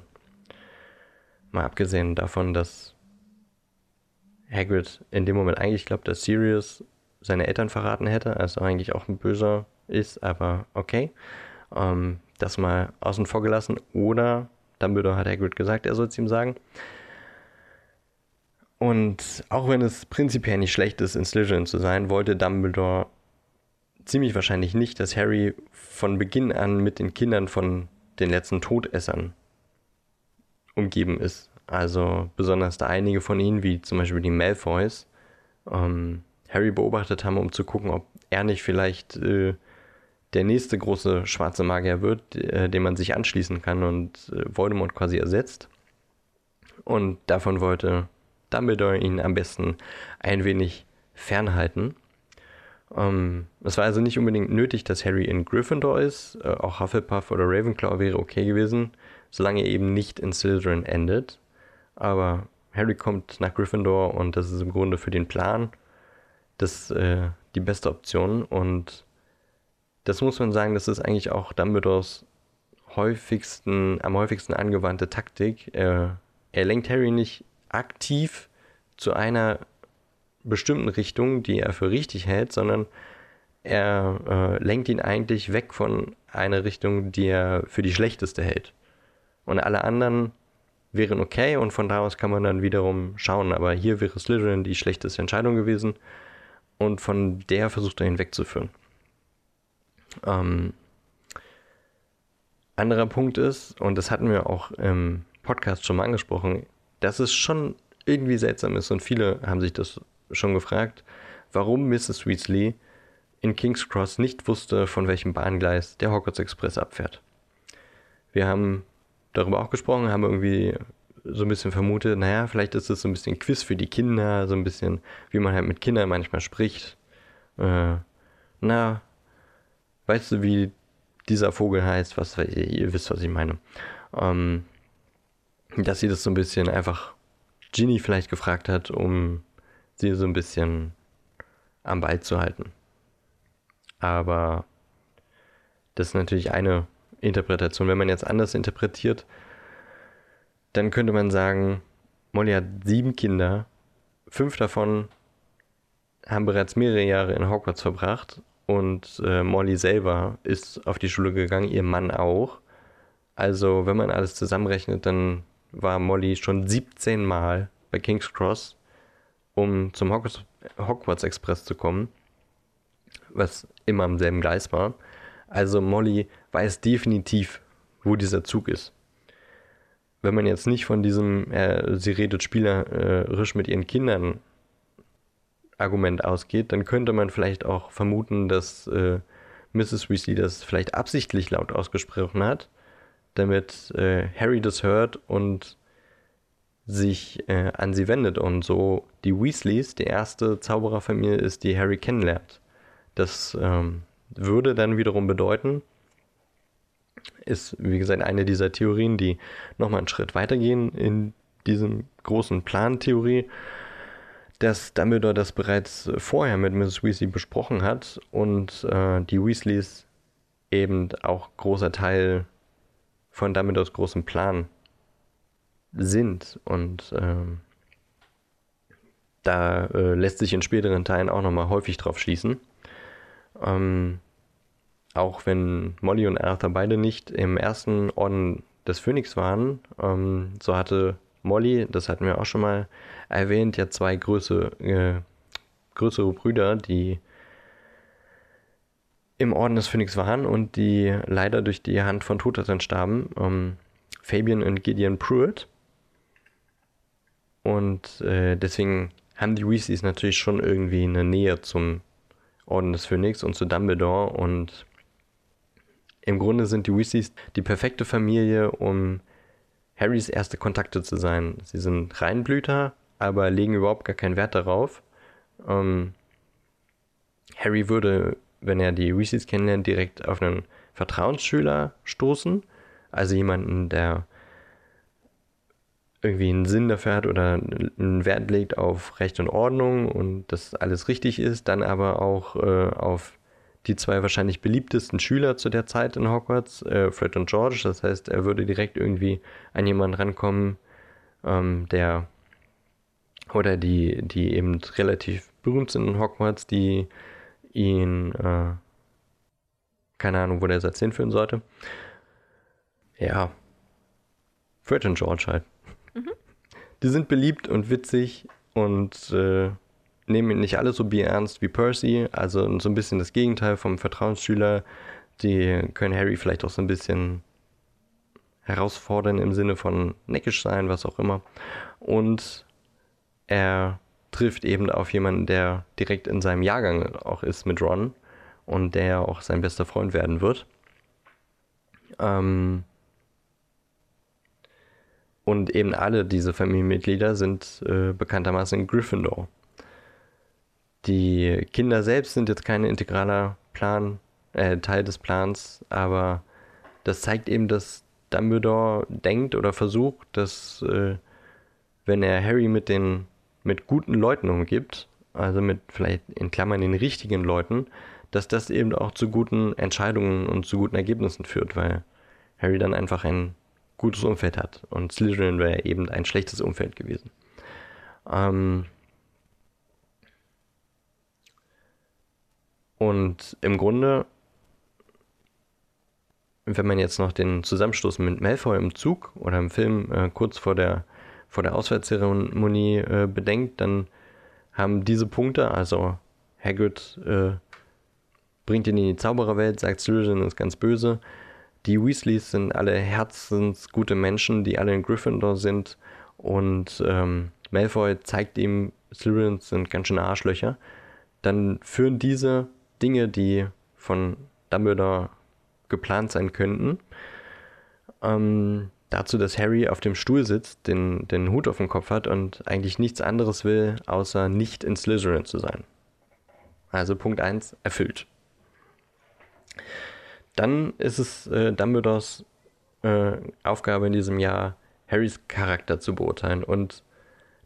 Mal abgesehen davon, dass Hagrid in dem Moment eigentlich glaubt, dass Sirius seine Eltern verraten hätte, also eigentlich auch ein böser ist, aber okay. Ähm, das mal außen vor gelassen. Oder Dumbledore hat Hagrid gesagt, er soll es ihm sagen. Und auch wenn es prinzipiell nicht schlecht ist, in Slytherin zu sein, wollte Dumbledore ziemlich wahrscheinlich nicht, dass Harry von Beginn an mit den Kindern von den letzten Todessern umgeben ist. Also besonders da einige von ihnen, wie zum Beispiel die Malfoys, ähm, Harry beobachtet haben, um zu gucken, ob er nicht vielleicht äh, der nächste große schwarze Magier wird, äh, dem man sich anschließen kann und äh, Voldemort quasi ersetzt. Und davon wollte Dumbledore ihn am besten ein wenig fernhalten. Ähm, es war also nicht unbedingt nötig, dass Harry in Gryffindor ist. Äh, auch Hufflepuff oder Ravenclaw wäre okay gewesen, solange er eben nicht in Slytherin endet. Aber Harry kommt nach Gryffindor und das ist im Grunde für den Plan das äh, die beste Option. Und das muss man sagen, das ist eigentlich auch Dumbledores häufigsten, am häufigsten angewandte Taktik. Er, er lenkt Harry nicht aktiv zu einer bestimmten Richtung, die er für richtig hält, sondern er äh, lenkt ihn eigentlich weg von einer Richtung, die er für die schlechteste hält. Und alle anderen wären okay und von da aus kann man dann wiederum schauen. Aber hier wäre Slytherin die schlechteste Entscheidung gewesen und von der versucht er ihn wegzuführen. Ähm, anderer Punkt ist, und das hatten wir auch im Podcast schon mal angesprochen, dass es schon irgendwie seltsam ist und viele haben sich das schon gefragt, warum Mrs. Weasley in King's Cross nicht wusste, von welchem Bahngleis der Hogwarts Express abfährt. Wir haben darüber auch gesprochen, haben irgendwie so ein bisschen vermutet, naja, vielleicht ist es so ein bisschen Quiz für die Kinder, so ein bisschen, wie man halt mit Kindern manchmal spricht. Äh, na, weißt du, wie dieser Vogel heißt? Was, ihr wisst, was ich meine. Ähm, dass sie das so ein bisschen einfach Ginny vielleicht gefragt hat, um sie so ein bisschen am Ball zu halten. Aber das ist natürlich eine Interpretation. Wenn man jetzt anders interpretiert, dann könnte man sagen, Molly hat sieben Kinder, fünf davon haben bereits mehrere Jahre in Hogwarts verbracht und äh, Molly selber ist auf die Schule gegangen, ihr Mann auch. Also, wenn man alles zusammenrechnet, dann war Molly schon 17 Mal bei King's Cross, um zum Hogwarts, Express zu kommen. was immer am selben Gleis war. Also Molly weiß definitiv, wo dieser Zug ist. Wenn man jetzt nicht von diesem, äh, sie redet spielerisch mit ihren Kindern Argument ausgeht, dann könnte man vielleicht auch vermuten, dass äh, Mrs. Weasley das vielleicht absichtlich laut ausgesprochen hat, damit äh, Harry das hört und sich äh, an sie wendet und so die Weasleys die erste Zaubererfamilie ist, die Harry kennenlernt. Das ähm, würde dann wiederum bedeuten, ist wie gesagt eine dieser Theorien, die nochmal einen Schritt weitergehen in diesem großen Plan-Theorie, dass Dumbledore das bereits vorher mit Mrs. Weasley besprochen hat und äh, die Weasleys eben auch großer Teil von Dumbledores großem Plan sind und ähm, da äh, lässt sich in späteren Teilen auch nochmal häufig drauf schließen. Ähm, auch wenn Molly und Arthur beide nicht im ersten Orden des Phönix waren, ähm, so hatte Molly, das hatten wir auch schon mal erwähnt, ja zwei größere, äh, größere Brüder, die im Orden des Phönix waren und die leider durch die Hand von Totaten starben. Ähm, Fabian und Gideon Pruitt. Und äh, deswegen haben die Weasleys natürlich schon irgendwie eine Nähe zum Orden des Phönix und zu Dumbledore. Und im Grunde sind die Weasleys die perfekte Familie, um Harrys erste Kontakte zu sein. Sie sind Reinblüter, aber legen überhaupt gar keinen Wert darauf. Ähm, Harry würde, wenn er die Weasleys kennenlernt, direkt auf einen Vertrauensschüler stoßen. Also jemanden, der irgendwie einen Sinn dafür hat oder einen Wert legt auf Recht und Ordnung und dass alles richtig ist, dann aber auch äh, auf die zwei wahrscheinlich beliebtesten Schüler zu der Zeit in Hogwarts, äh, Fred und George. Das heißt, er würde direkt irgendwie an jemanden rankommen, ähm, der oder die, die eben relativ berühmt sind in Hogwarts, die ihn, äh, keine Ahnung, wo der Satz hinführen sollte. Ja, Fred und George halt. Mhm. Die sind beliebt und witzig und äh, nehmen ihn nicht alle so ernst wie Percy, also so ein bisschen das Gegenteil vom Vertrauensschüler. Die können Harry vielleicht auch so ein bisschen herausfordern im Sinne von neckisch sein, was auch immer. Und er trifft eben auf jemanden, der direkt in seinem Jahrgang auch ist mit Ron und der auch sein bester Freund werden wird. Ähm und eben alle diese Familienmitglieder sind äh, bekanntermaßen in Gryffindor. Die Kinder selbst sind jetzt kein integraler Plan, äh, Teil des Plans, aber das zeigt eben, dass Dumbledore denkt oder versucht, dass äh, wenn er Harry mit den mit guten Leuten umgibt, also mit vielleicht in Klammern den richtigen Leuten, dass das eben auch zu guten Entscheidungen und zu guten Ergebnissen führt, weil Harry dann einfach ein gutes Umfeld hat und Slytherin wäre eben ein schlechtes Umfeld gewesen. Ähm, Und im Grunde, wenn man jetzt noch den Zusammenstoß mit Malfoy im Zug oder im Film äh, kurz vor der, vor der Auswärtszeremonie äh, bedenkt, dann haben diese Punkte, also Hagrid äh, bringt ihn in die Zaubererwelt, sagt Slytherin ist ganz böse, die Weasleys sind alle herzensgute Menschen, die alle in Gryffindor sind. Und ähm, Malfoy zeigt ihm, Slytherin sind ganz schöne Arschlöcher, dann führen diese Dinge, die von Dumbledore geplant sein könnten. Ähm, dazu, dass Harry auf dem Stuhl sitzt, den, den Hut auf dem Kopf hat und eigentlich nichts anderes will, außer nicht in Slytherin zu sein. Also Punkt 1 erfüllt. Dann ist es äh, Dumbledores äh, Aufgabe in diesem Jahr, Harrys Charakter zu beurteilen. Und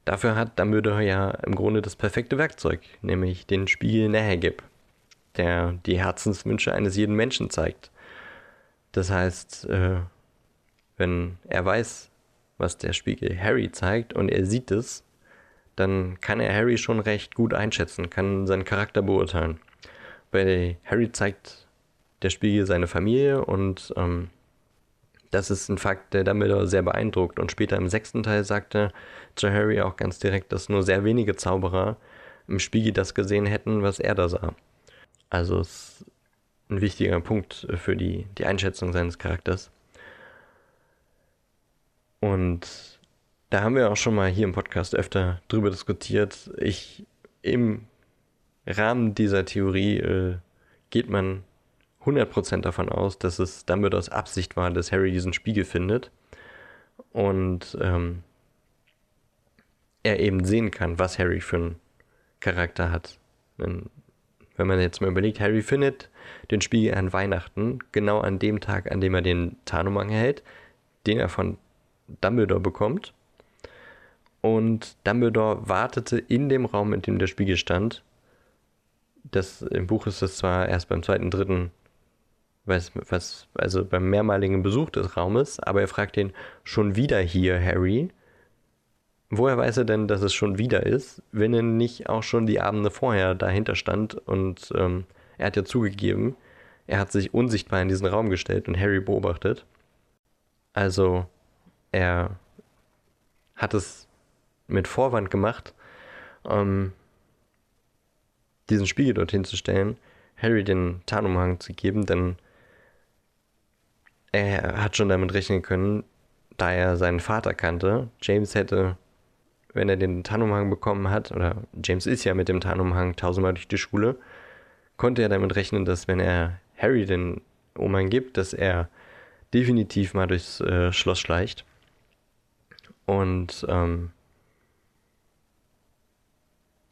dafür hat Dumbledore ja im Grunde das perfekte Werkzeug, nämlich den Spiegel Nähergib der die Herzenswünsche eines jeden Menschen zeigt. Das heißt, äh, wenn er weiß, was der Spiegel Harry zeigt und er sieht es, dann kann er Harry schon recht gut einschätzen, kann seinen Charakter beurteilen. Bei Harry zeigt der Spiegel seine Familie und ähm, das ist ein Fakt, der Dumbledore sehr beeindruckt. Und später im sechsten Teil sagte zu Harry auch ganz direkt, dass nur sehr wenige Zauberer im Spiegel das gesehen hätten, was er da sah. Also es ist ein wichtiger Punkt für die, die Einschätzung seines Charakters. Und da haben wir auch schon mal hier im Podcast öfter drüber diskutiert. Ich im Rahmen dieser Theorie äh, geht man 100% davon aus, dass es Dumbledores Absicht war, dass Harry diesen Spiegel findet und ähm, er eben sehen kann, was Harry für einen Charakter hat. Wenn man jetzt mal überlegt, Harry findet den Spiegel an Weihnachten, genau an dem Tag, an dem er den Tarnumhang erhält, den er von Dumbledore bekommt. Und Dumbledore wartete in dem Raum, in dem der Spiegel stand. Das, Im Buch ist das zwar erst beim zweiten, dritten, was, was, also beim mehrmaligen Besuch des Raumes, aber er fragt ihn schon wieder hier, Harry. Woher weiß er denn, dass es schon wieder ist, wenn er nicht auch schon die Abende vorher dahinter stand und ähm, er hat ja zugegeben, er hat sich unsichtbar in diesen Raum gestellt und Harry beobachtet. Also er hat es mit Vorwand gemacht, ähm, diesen Spiegel dorthin zu stellen, Harry den Tarnumhang zu geben, denn er hat schon damit rechnen können, da er seinen Vater kannte. James hätte, wenn er den Tarnumhang bekommen hat, oder James ist ja mit dem Tarnumhang tausendmal durch die Schule, konnte er damit rechnen, dass wenn er Harry den Umhang gibt, dass er definitiv mal durchs äh, Schloss schleicht. Und ähm,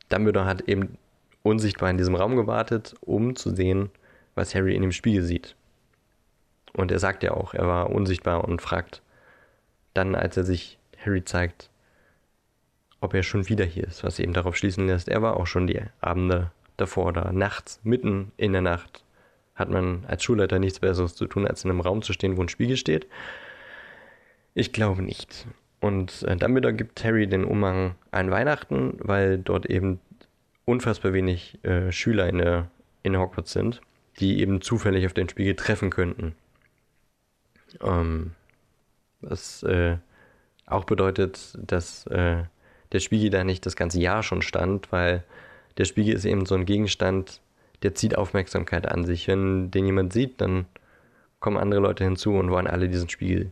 Dumbledore hat eben unsichtbar in diesem Raum gewartet, um zu sehen, was Harry in dem Spiegel sieht. Und er sagt ja auch, er war unsichtbar und fragt dann, als er sich Harry zeigt, ob er schon wieder hier ist, was eben darauf schließen lässt, er war auch schon die Abende davor oder nachts, mitten in der Nacht, hat man als Schulleiter nichts Besseres zu tun, als in einem Raum zu stehen, wo ein Spiegel steht. Ich glaube nicht. Und äh, Dumbledore gibt Harry den Umhang an Weihnachten, weil dort eben unfassbar wenig äh, Schüler in, der, in Hogwarts sind, die eben zufällig auf den Spiegel treffen könnten. Ähm, was äh, auch bedeutet, dass äh, der Spiegel da nicht das ganze Jahr schon stand, weil der Spiegel ist eben so ein Gegenstand, der zieht Aufmerksamkeit an sich. Wenn den jemand sieht, dann kommen andere Leute hinzu und wollen alle diesen Spiegel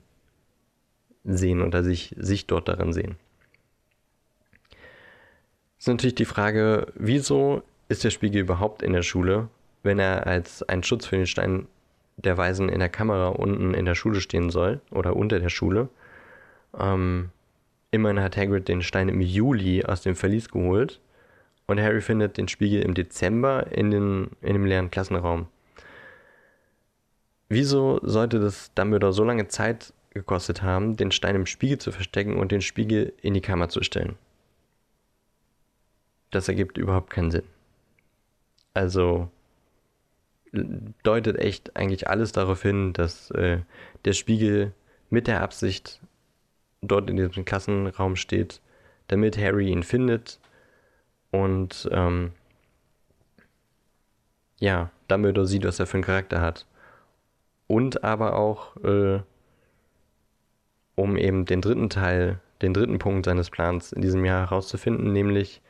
sehen oder sich, sich dort darin sehen. Es ist natürlich die Frage, wieso ist der Spiegel überhaupt in der Schule, wenn er als ein Schutz für den Stein der Weisen in der Kamera unten in der Schule stehen soll oder unter der Schule. Ähm, immerhin hat Hagrid den Stein im Juli aus dem Verlies geholt und Harry findet den Spiegel im Dezember in, den, in dem leeren Klassenraum. Wieso sollte das Dumbledore so lange Zeit gekostet haben, den Stein im Spiegel zu verstecken und den Spiegel in die Kammer zu stellen. Das ergibt überhaupt keinen Sinn. Also deutet echt eigentlich alles darauf hin, dass äh, der Spiegel mit der Absicht dort in diesem Klassenraum steht, damit Harry ihn findet und ähm, ja, Dumbledore sieht, was er für einen Charakter hat. Und aber auch äh, um eben den dritten Teil, den dritten Punkt seines Plans in diesem Jahr herauszufinden, nämlich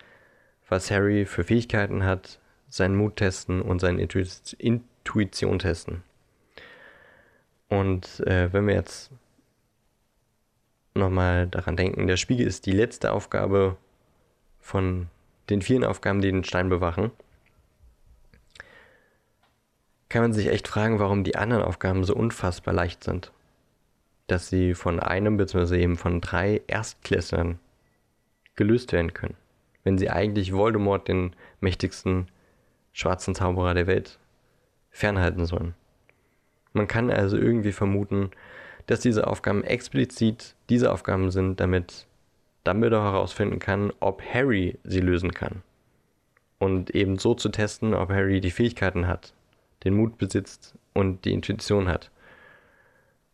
was Harry für Fähigkeiten hat, seinen Mut testen und seine Intuition testen. Und äh, wenn wir jetzt nochmal daran denken, der Spiegel ist die letzte Aufgabe von den vielen Aufgaben, die den Stein bewachen, kann man sich echt fragen, warum die anderen Aufgaben so unfassbar leicht sind dass sie von einem bzw. eben von drei Erstklässlern gelöst werden können, wenn sie eigentlich Voldemort, den mächtigsten schwarzen Zauberer der Welt, fernhalten sollen. Man kann also irgendwie vermuten, dass diese Aufgaben explizit diese Aufgaben sind, damit Dumbledore herausfinden kann, ob Harry sie lösen kann. Und eben so zu testen, ob Harry die Fähigkeiten hat, den Mut besitzt und die Intuition hat.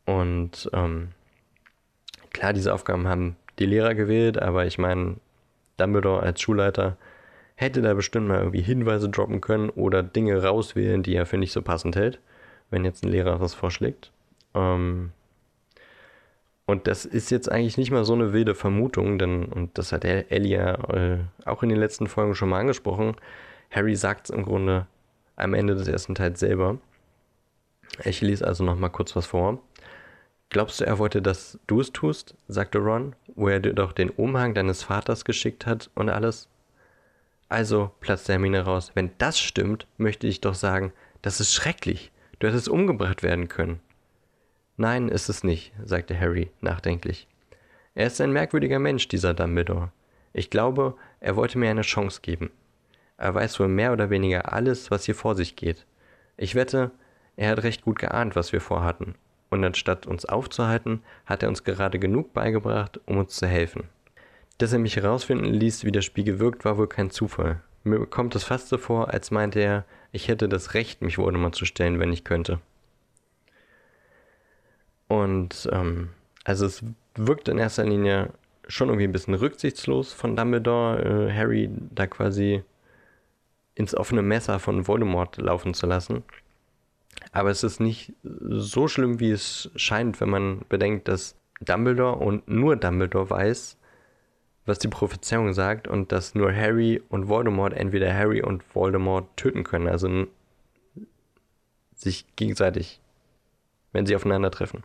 Und ähm, klar, diese Aufgaben haben die Lehrer gewählt, aber ich meine, Dumbledore als Schulleiter hätte da bestimmt mal irgendwie Hinweise droppen können oder Dinge rauswählen, die er für nicht so passend hält, wenn jetzt ein Lehrer was vorschlägt. Ähm, und das ist jetzt eigentlich nicht mal so eine wilde Vermutung, denn, und das hat Ellie ja äh, auch in den letzten Folgen schon mal angesprochen, Harry sagt es im Grunde am Ende des ersten Teils selber. Ich lese also noch mal kurz was vor. Glaubst du, er wollte, dass du es tust? sagte Ron, wo er dir doch den Umhang deines Vaters geschickt hat und alles. Also, platzte Hermine raus, wenn das stimmt, möchte ich doch sagen, das ist schrecklich. Du hättest umgebracht werden können. Nein, ist es nicht, sagte Harry nachdenklich. Er ist ein merkwürdiger Mensch, dieser Dumbledore. Ich glaube, er wollte mir eine Chance geben. Er weiß wohl mehr oder weniger alles, was hier vor sich geht. Ich wette, er hat recht gut geahnt, was wir vorhatten. Und anstatt uns aufzuhalten, hat er uns gerade genug beigebracht, um uns zu helfen. Dass er mich herausfinden ließ, wie das Spiel gewirkt, war wohl kein Zufall. Mir kommt es fast so vor, als meinte er, ich hätte das Recht, mich Voldemort zu stellen, wenn ich könnte. Und ähm, also es wirkt in erster Linie schon irgendwie ein bisschen rücksichtslos von Dumbledore, äh, Harry da quasi ins offene Messer von Voldemort laufen zu lassen. Aber es ist nicht so schlimm, wie es scheint, wenn man bedenkt, dass Dumbledore und nur Dumbledore weiß, was die Prophezeiung sagt und dass nur Harry und Voldemort entweder Harry und Voldemort töten können, also sich gegenseitig, wenn sie aufeinandertreffen.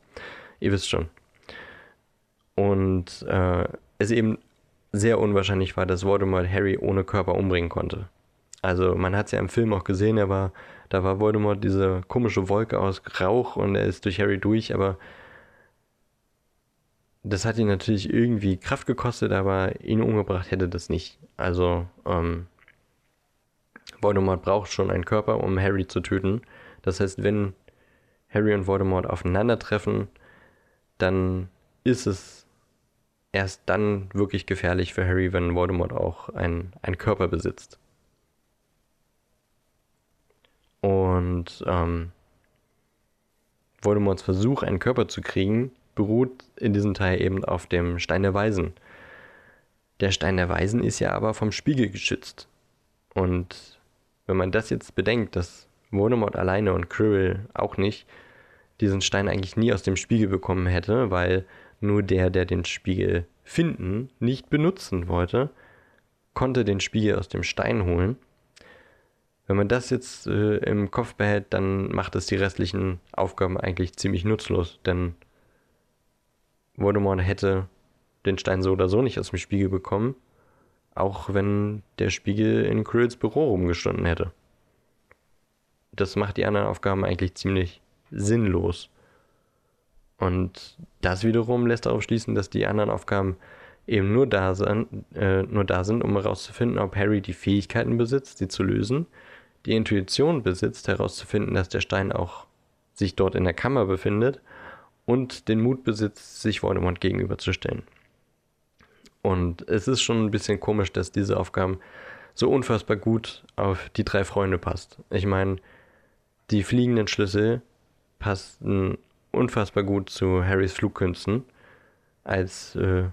Ihr wisst schon. Und äh, es eben sehr unwahrscheinlich war, dass Voldemort Harry ohne Körper umbringen konnte. Also man hat es ja im Film auch gesehen, er war, da war Voldemort diese komische Wolke aus Rauch und er ist durch Harry durch, aber das hat ihn natürlich irgendwie Kraft gekostet, aber ihn umgebracht hätte das nicht. Also, ähm, Voldemort braucht schon einen Körper, um Harry zu töten. Das heißt, wenn Harry und Voldemort aufeinandertreffen, dann ist es erst dann wirklich gefährlich für Harry, wenn Voldemort auch einen Körper besitzt. Und ähm, Voldemorts Versuch, einen Körper zu kriegen, beruht in diesem Teil eben auf dem Stein der Weisen. Der Stein der Weisen ist ja aber vom Spiegel geschützt. Und wenn man das jetzt bedenkt, dass Voldemort alleine und Quirrell auch nicht diesen Stein eigentlich nie aus dem Spiegel bekommen hätte, weil nur der, der den Spiegel finden, nicht benutzen wollte, konnte den Spiegel aus dem Stein holen. Wenn man das jetzt äh, im Kopf behält, dann macht es die restlichen Aufgaben eigentlich ziemlich nutzlos, denn Voldemort hätte den Stein so oder so nicht aus dem Spiegel bekommen, auch wenn der Spiegel in Quirrells Büro rumgestanden hätte. Das macht die anderen Aufgaben eigentlich ziemlich sinnlos. Und das wiederum lässt darauf schließen, dass die anderen Aufgaben eben nur da sind, äh, nur da sind, um herauszufinden, ob Harry die Fähigkeiten besitzt, sie zu lösen, die Intuition besitzt, herauszufinden, dass der Stein auch sich dort in der Kammer befindet und den Mut besitzt, sich Voldemort gegenüberzustellen. Und es ist schon ein bisschen komisch, dass diese Aufgaben so unfassbar gut auf die drei Freunde passt. Ich meine, die fliegenden Schlüssel passten unfassbar gut zu Harrys Flugkünsten als äh,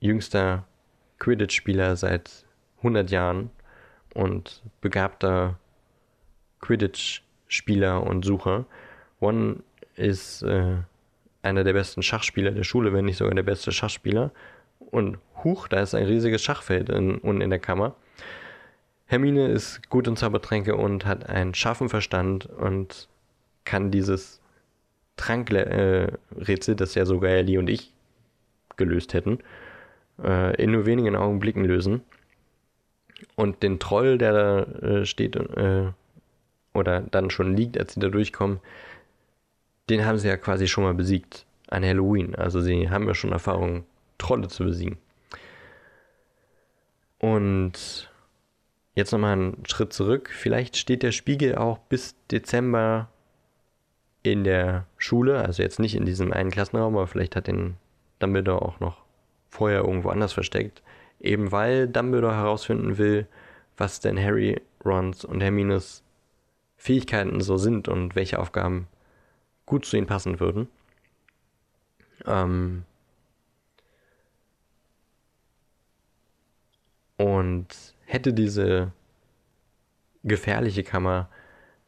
jüngster Quidditch-Spieler seit 100 Jahren und begabter Quidditch-Spieler und Sucher. One ist äh, einer der besten Schachspieler der Schule, wenn nicht sogar der beste Schachspieler. Und huch, da ist ein riesiges Schachfeld in, unten in der Kammer. Hermine ist gut in Zaubertränke und hat einen scharfen Verstand und kann dieses Trankrätsel, äh, das ja sogar Ellie und ich gelöst hätten, äh, in nur wenigen Augenblicken lösen. Und den Troll, der da äh, steht äh, oder dann schon liegt, als sie da durchkommen, den haben sie ja quasi schon mal besiegt an Halloween. Also sie haben ja schon Erfahrung, Trolle zu besiegen. Und jetzt nochmal einen Schritt zurück. Vielleicht steht der Spiegel auch bis Dezember in der Schule, also jetzt nicht in diesem einen Klassenraum, aber vielleicht hat den Dumbledore auch noch vorher irgendwo anders versteckt. Eben weil Dumbledore herausfinden will, was denn Harry, Rons und Hermines Fähigkeiten so sind und welche Aufgaben gut zu ihnen passen würden. Ähm und hätte diese gefährliche Kammer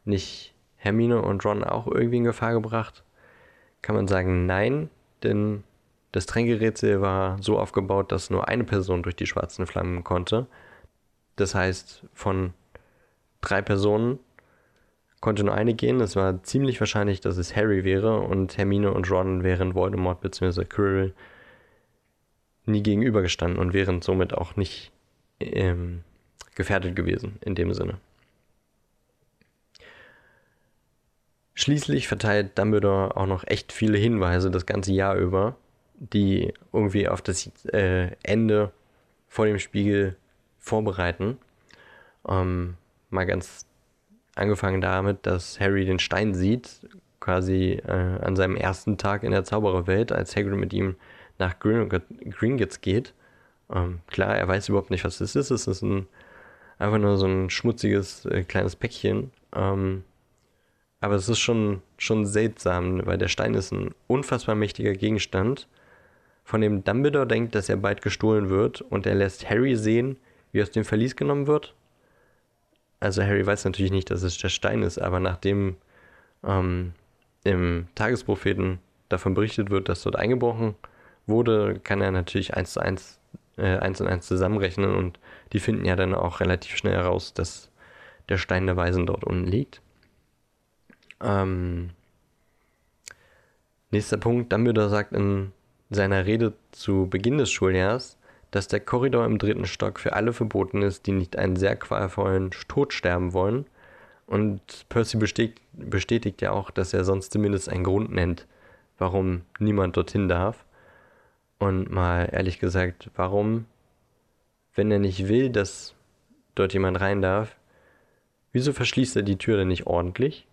nicht Hermine und Ron auch irgendwie in Gefahr gebracht? Kann man sagen, nein, denn das Tränkerätsel war so aufgebaut, dass nur eine Person durch die schwarzen Flammen konnte. Das heißt, von drei Personen konnte nur eine gehen. Es war ziemlich wahrscheinlich, dass es Harry wäre und Hermine und Ron wären Voldemort bzw. Quirrell nie gegenübergestanden und wären somit auch nicht ähm, gefährdet gewesen in dem Sinne. Schließlich verteilt Dumbledore auch noch echt viele Hinweise das ganze Jahr über, die irgendwie auf das äh, Ende vor dem Spiegel vorbereiten. Ähm, mal ganz angefangen damit, dass Harry den Stein sieht, quasi äh, an seinem ersten Tag in der Zaubererwelt, als Hagrid mit ihm nach Gringotts geht. Ähm, klar, er weiß überhaupt nicht, was das ist. Es ist ein, einfach nur so ein schmutziges äh, kleines Päckchen. Ähm, aber es ist schon, schon seltsam, weil der Stein ist ein unfassbar mächtiger Gegenstand, von dem Dumbledore denkt, dass er bald gestohlen wird und er lässt Harry sehen, wie aus dem Verlies genommen wird. Also Harry weiß natürlich nicht, dass es der Stein ist, aber nachdem ähm, im Tagespropheten davon berichtet wird, dass dort eingebrochen wurde, kann er natürlich eins zu eins, äh, eins und eins zusammenrechnen und die finden ja dann auch relativ schnell heraus, dass der Stein der Weisen dort unten liegt. Ähm, nächster Punkt, Dumbledore sagt in seiner Rede zu Beginn des Schuljahres, dass der Korridor im dritten Stock für alle verboten ist, die nicht einen sehr qualvollen Tod sterben wollen. Und Percy bestätigt, bestätigt ja auch, dass er sonst zumindest einen Grund nennt, warum niemand dorthin darf. Und mal ehrlich gesagt, warum, wenn er nicht will, dass dort jemand rein darf, wieso verschließt er die Tür denn nicht ordentlich?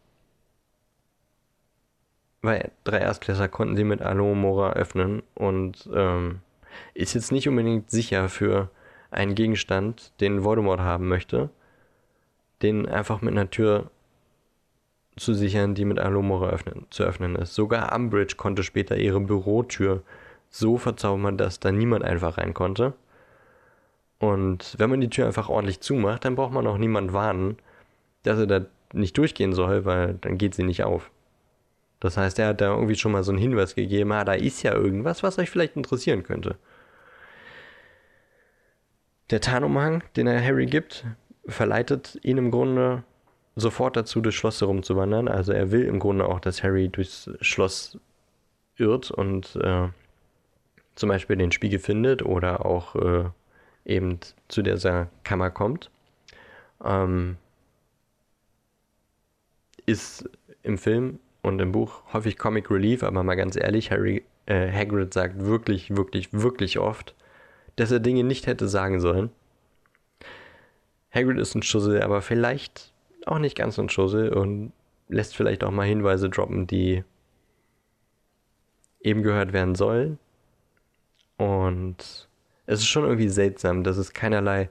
Weil drei Erstklässler konnten sie mit Alomora öffnen und ähm, ist jetzt nicht unbedingt sicher für einen Gegenstand, den Voldemort haben möchte, den einfach mit einer Tür zu sichern, die mit Alomora öffnen, zu öffnen ist. Sogar Umbridge konnte später ihre Bürotür so verzaubern, dass da niemand einfach rein konnte. Und wenn man die Tür einfach ordentlich zumacht, dann braucht man auch niemand warnen, dass er da nicht durchgehen soll, weil dann geht sie nicht auf. Das heißt, er hat da irgendwie schon mal so einen Hinweis gegeben, ah, da ist ja irgendwas, was euch vielleicht interessieren könnte. Der Tarnumhang, den er Harry gibt, verleitet ihn im Grunde sofort dazu, durchs Schloss herumzuwandern. Also er will im Grunde auch, dass Harry durchs Schloss irrt und äh, zum Beispiel den Spiegel findet oder auch äh, eben zu dieser Kammer kommt. Ähm, ist im Film und im Buch häufig Comic Relief, aber mal ganz ehrlich, Harry äh, Hagrid sagt wirklich, wirklich, wirklich oft, dass er Dinge nicht hätte sagen sollen. Hagrid ist ein Schussel, aber vielleicht auch nicht ganz ein Schussel und lässt vielleicht auch mal Hinweise droppen, die eben gehört werden sollen. Und es ist schon irgendwie seltsam, dass es keinerlei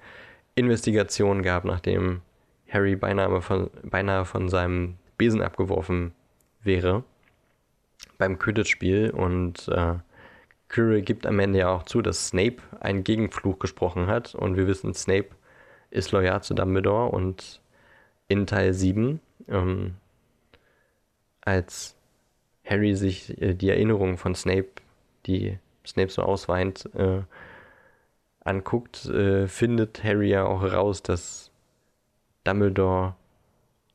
Investigation gab, nachdem Harry beinahe von, beinahe von seinem Besen abgeworfen wäre beim Quidditch-Spiel. Und äh, Quirrell gibt am Ende ja auch zu, dass Snape einen Gegenfluch gesprochen hat. Und wir wissen, Snape ist loyal zu Dumbledore und in Teil 7, ähm, als Harry sich äh, die Erinnerungen von Snape, die Snape so ausweint, äh, anguckt, äh, findet Harry ja auch heraus, dass Dumbledore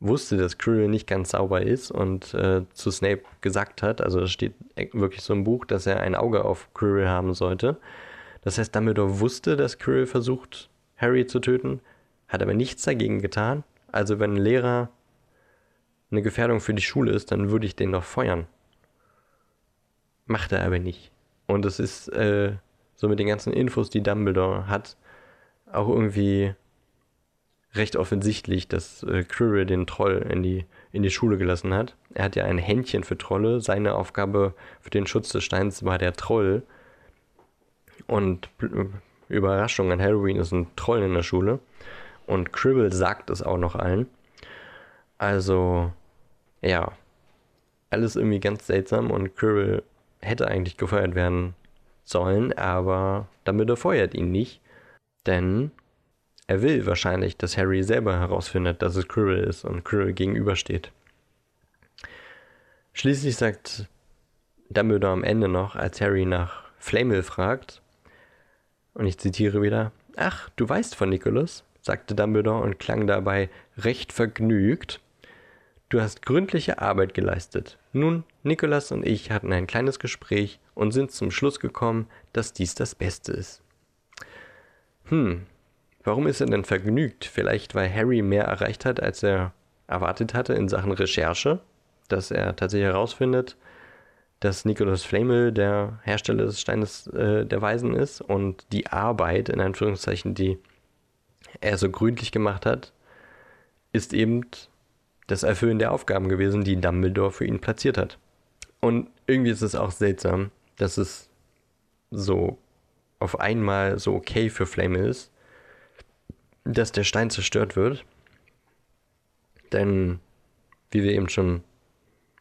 wusste, dass Quirrell nicht ganz sauber ist und äh, zu Snape gesagt hat, also es steht wirklich so im Buch, dass er ein Auge auf Quirrell haben sollte. Das heißt, Dumbledore wusste, dass Quirrell versucht, Harry zu töten, hat aber nichts dagegen getan. Also wenn ein Lehrer eine Gefährdung für die Schule ist, dann würde ich den doch feuern. Macht er aber nicht. Und es ist äh, so mit den ganzen Infos, die Dumbledore hat, auch irgendwie recht offensichtlich, dass äh, Quirrell den Troll in die, in die Schule gelassen hat. Er hat ja ein Händchen für Trolle. Seine Aufgabe für den Schutz des Steins war der Troll. Und äh, Überraschung, an Halloween ist ein Troll in der Schule. Und Quirrell sagt es auch noch allen. Also, ja, alles irgendwie ganz seltsam und Quirrell hätte eigentlich gefeuert werden sollen, aber damit er feuert ihn nicht. Denn er will wahrscheinlich, dass Harry selber herausfindet, dass es Quirrell ist und Quirrell gegenübersteht. Schließlich sagt Dumbledore am Ende noch, als Harry nach Flamel fragt, und ich zitiere wieder, Ach, du weißt von Nicholas? sagte Dumbledore und klang dabei recht vergnügt. Du hast gründliche Arbeit geleistet. Nun, Nikolas und ich hatten ein kleines Gespräch und sind zum Schluss gekommen, dass dies das Beste ist. Hm, warum ist er denn vergnügt? Vielleicht, weil Harry mehr erreicht hat, als er erwartet hatte in Sachen Recherche, dass er tatsächlich herausfindet, dass Nicholas Flamel der Hersteller des Steines äh, der Weisen ist und die Arbeit, in Anführungszeichen, die er so gründlich gemacht hat, ist eben das Erfüllen der Aufgaben gewesen, die Dumbledore für ihn platziert hat. Und irgendwie ist es auch seltsam, dass es so auf einmal so okay für Flamel ist, dass der Stein zerstört wird. Denn, wie wir eben schon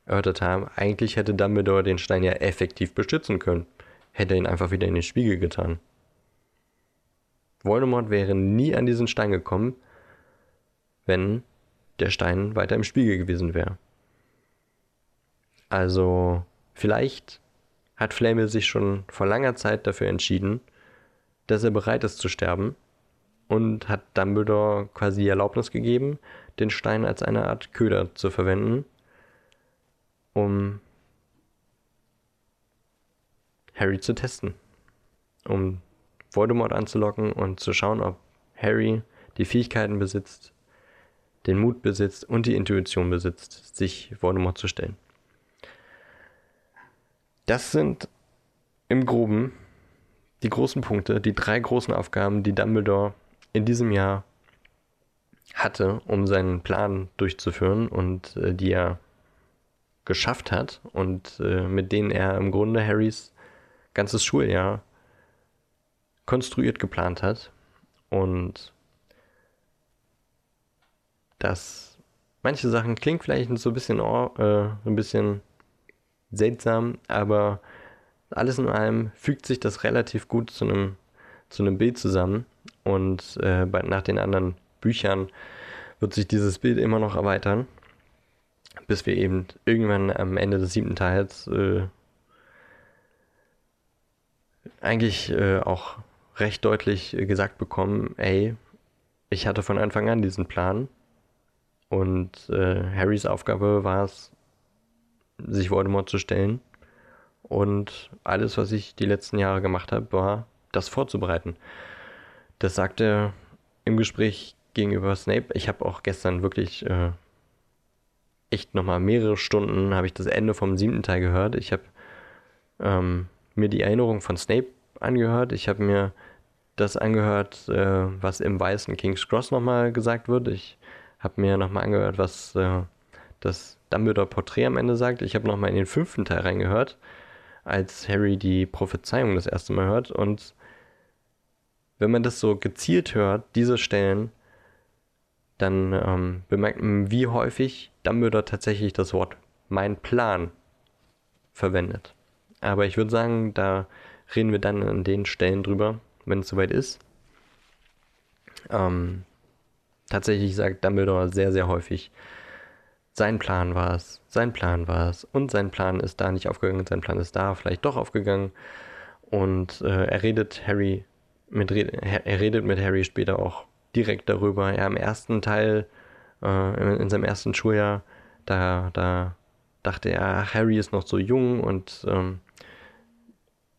erörtert haben, eigentlich hätte Dumbledore den Stein ja effektiv beschützen können. Hätte ihn einfach wieder in den Spiegel getan. Voldemort wäre nie an diesen Stein gekommen, wenn der Stein weiter im Spiegel gewesen wäre. Also vielleicht hat Flamel sich schon vor langer Zeit dafür entschieden, dass er bereit ist zu sterben und hat Dumbledore quasi die Erlaubnis gegeben, den Stein als eine Art Köder zu verwenden, um Harry zu testen, um Voldemort anzulocken und zu schauen, ob Harry die Fähigkeiten besitzt, den Mut besitzt und die Intuition besitzt, sich Voldemort zu stellen. Das sind im Groben die großen Punkte, die drei großen Aufgaben, die Dumbledore in diesem Jahr hatte, um seinen Plan durchzuführen und äh, die er geschafft hat und äh, mit denen er im Grunde Harrys ganzes Schuljahr konstruiert geplant hat. Und dass manche Sachen klingt vielleicht so ein bisschen, äh, ein bisschen seltsam, aber alles in allem fügt sich das relativ gut zu einem, zu einem Bild zusammen. Und äh, bei, nach den anderen Büchern wird sich dieses Bild immer noch erweitern, bis wir eben irgendwann am Ende des siebten Teils äh, eigentlich äh, auch recht deutlich gesagt bekommen, ey, ich hatte von Anfang an diesen Plan und äh, Harrys Aufgabe war es, sich Voldemort zu stellen. Und alles, was ich die letzten Jahre gemacht habe, war, das vorzubereiten. Das sagte er im Gespräch gegenüber Snape. Ich habe auch gestern wirklich äh, echt nochmal mehrere Stunden, habe ich das Ende vom siebten Teil gehört. Ich habe ähm, mir die Erinnerung von Snape angehört. Ich habe mir das angehört, äh, was im weißen King's Cross nochmal gesagt wird. Ich habe mir nochmal angehört, was äh, das Dumbledore-Porträt am Ende sagt. Ich habe nochmal in den fünften Teil reingehört, als Harry die Prophezeiung das erste Mal hört. Und wenn man das so gezielt hört, diese Stellen, dann ähm, bemerkt man, wie häufig Dumbledore tatsächlich das Wort mein Plan verwendet. Aber ich würde sagen, da reden wir dann an den Stellen drüber, wenn es soweit ist. Ähm, tatsächlich sagt Dumbledore sehr, sehr häufig, sein Plan war es, sein Plan war es und sein Plan ist da nicht aufgegangen, sein Plan ist da vielleicht doch aufgegangen und äh, er redet Harry mit er redet mit Harry später auch direkt darüber. Er im ersten Teil äh, in seinem ersten Schuljahr da da dachte er, ach, Harry ist noch so jung und ähm,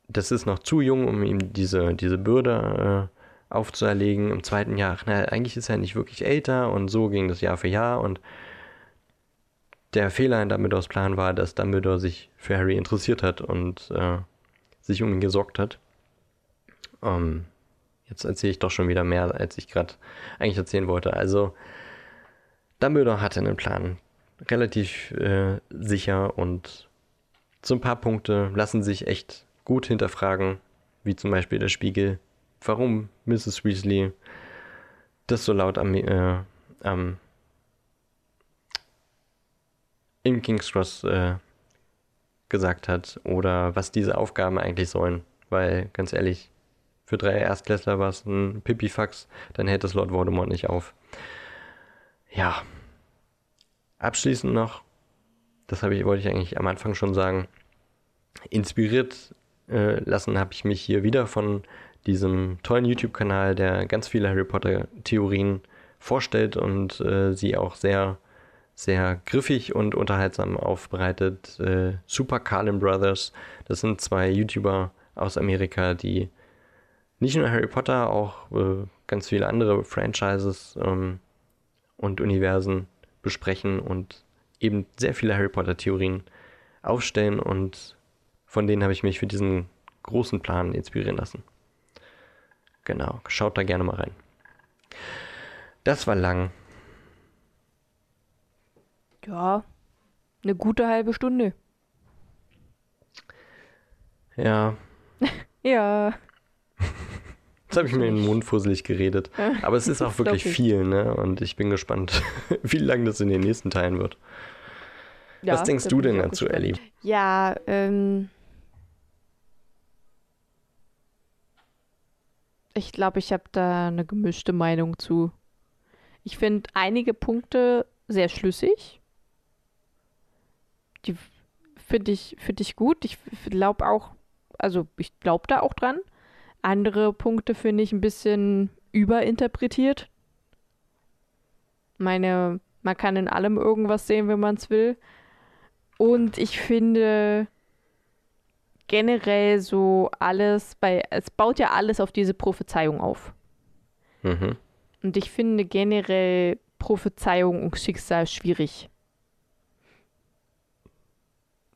das ist noch zu jung, um ihm diese, diese Bürde äh, aufzuerlegen. Im zweiten Jahr, na, eigentlich ist er nicht wirklich älter und so ging das Jahr für Jahr und der Fehler in Dumbledores Plan war, dass Dumbledore sich für Harry interessiert hat und äh, sich um ihn gesorgt hat. Ähm, jetzt erzähle ich doch schon wieder mehr, als ich gerade eigentlich erzählen wollte. Also, Dumbledore hatte einen Plan. Relativ äh, sicher und so ein paar Punkte lassen sich echt gut hinterfragen, wie zum Beispiel der Spiegel, warum Mrs. Weasley das so laut am, äh, am in King's Cross äh, gesagt hat oder was diese Aufgaben eigentlich sollen. Weil, ganz ehrlich, für drei Erstklässler war es ein Pipifax, dann hält es Lord Voldemort nicht auf. Ja. Abschließend noch, das ich, wollte ich eigentlich am Anfang schon sagen, inspiriert äh, lassen habe ich mich hier wieder von diesem tollen YouTube-Kanal, der ganz viele Harry Potter-Theorien vorstellt und äh, sie auch sehr, sehr griffig und unterhaltsam aufbereitet. Äh, Super Carlin Brothers, das sind zwei YouTuber aus Amerika, die nicht nur Harry Potter, auch äh, ganz viele andere Franchises ähm, und Universen besprechen und eben sehr viele Harry Potter-Theorien aufstellen und von denen habe ich mich für diesen großen Plan inspirieren lassen. Genau, schaut da gerne mal rein. Das war lang. Ja, eine gute halbe Stunde. Ja. ja. Jetzt habe ich mir in den Mund fusselig geredet. Aber es ist auch wirklich viel, ne? Und ich bin gespannt, wie lang das in den nächsten Teilen wird. Ja, Was denkst du denn dazu, Ellie? Ja, ähm. Ich glaube, ich habe da eine gemischte Meinung zu. Ich finde einige Punkte sehr schlüssig. Die finde ich, find ich gut. Ich glaube auch, also ich glaube da auch dran. Andere Punkte finde ich ein bisschen überinterpretiert. Meine, man kann in allem irgendwas sehen, wenn man es will. Und ich finde generell so alles bei, es baut ja alles auf diese Prophezeiung auf. Mhm. Und ich finde generell Prophezeiung und Schicksal schwierig.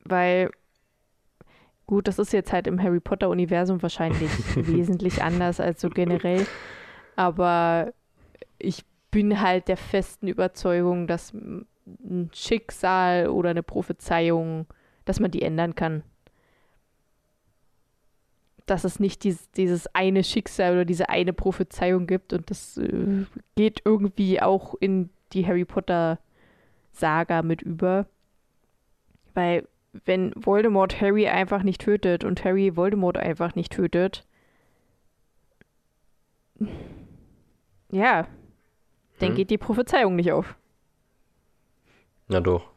Weil Gut, das ist jetzt halt im Harry Potter-Universum wahrscheinlich wesentlich anders als so generell. Aber ich bin halt der festen Überzeugung, dass ein Schicksal oder eine Prophezeiung, dass man die ändern kann. Dass es nicht dieses, dieses eine Schicksal oder diese eine Prophezeiung gibt und das äh, geht irgendwie auch in die Harry Potter-Saga mit über. Weil wenn Voldemort Harry einfach nicht tötet und Harry Voldemort einfach nicht tötet, ja, dann hm. geht die Prophezeiung nicht auf. Na doch.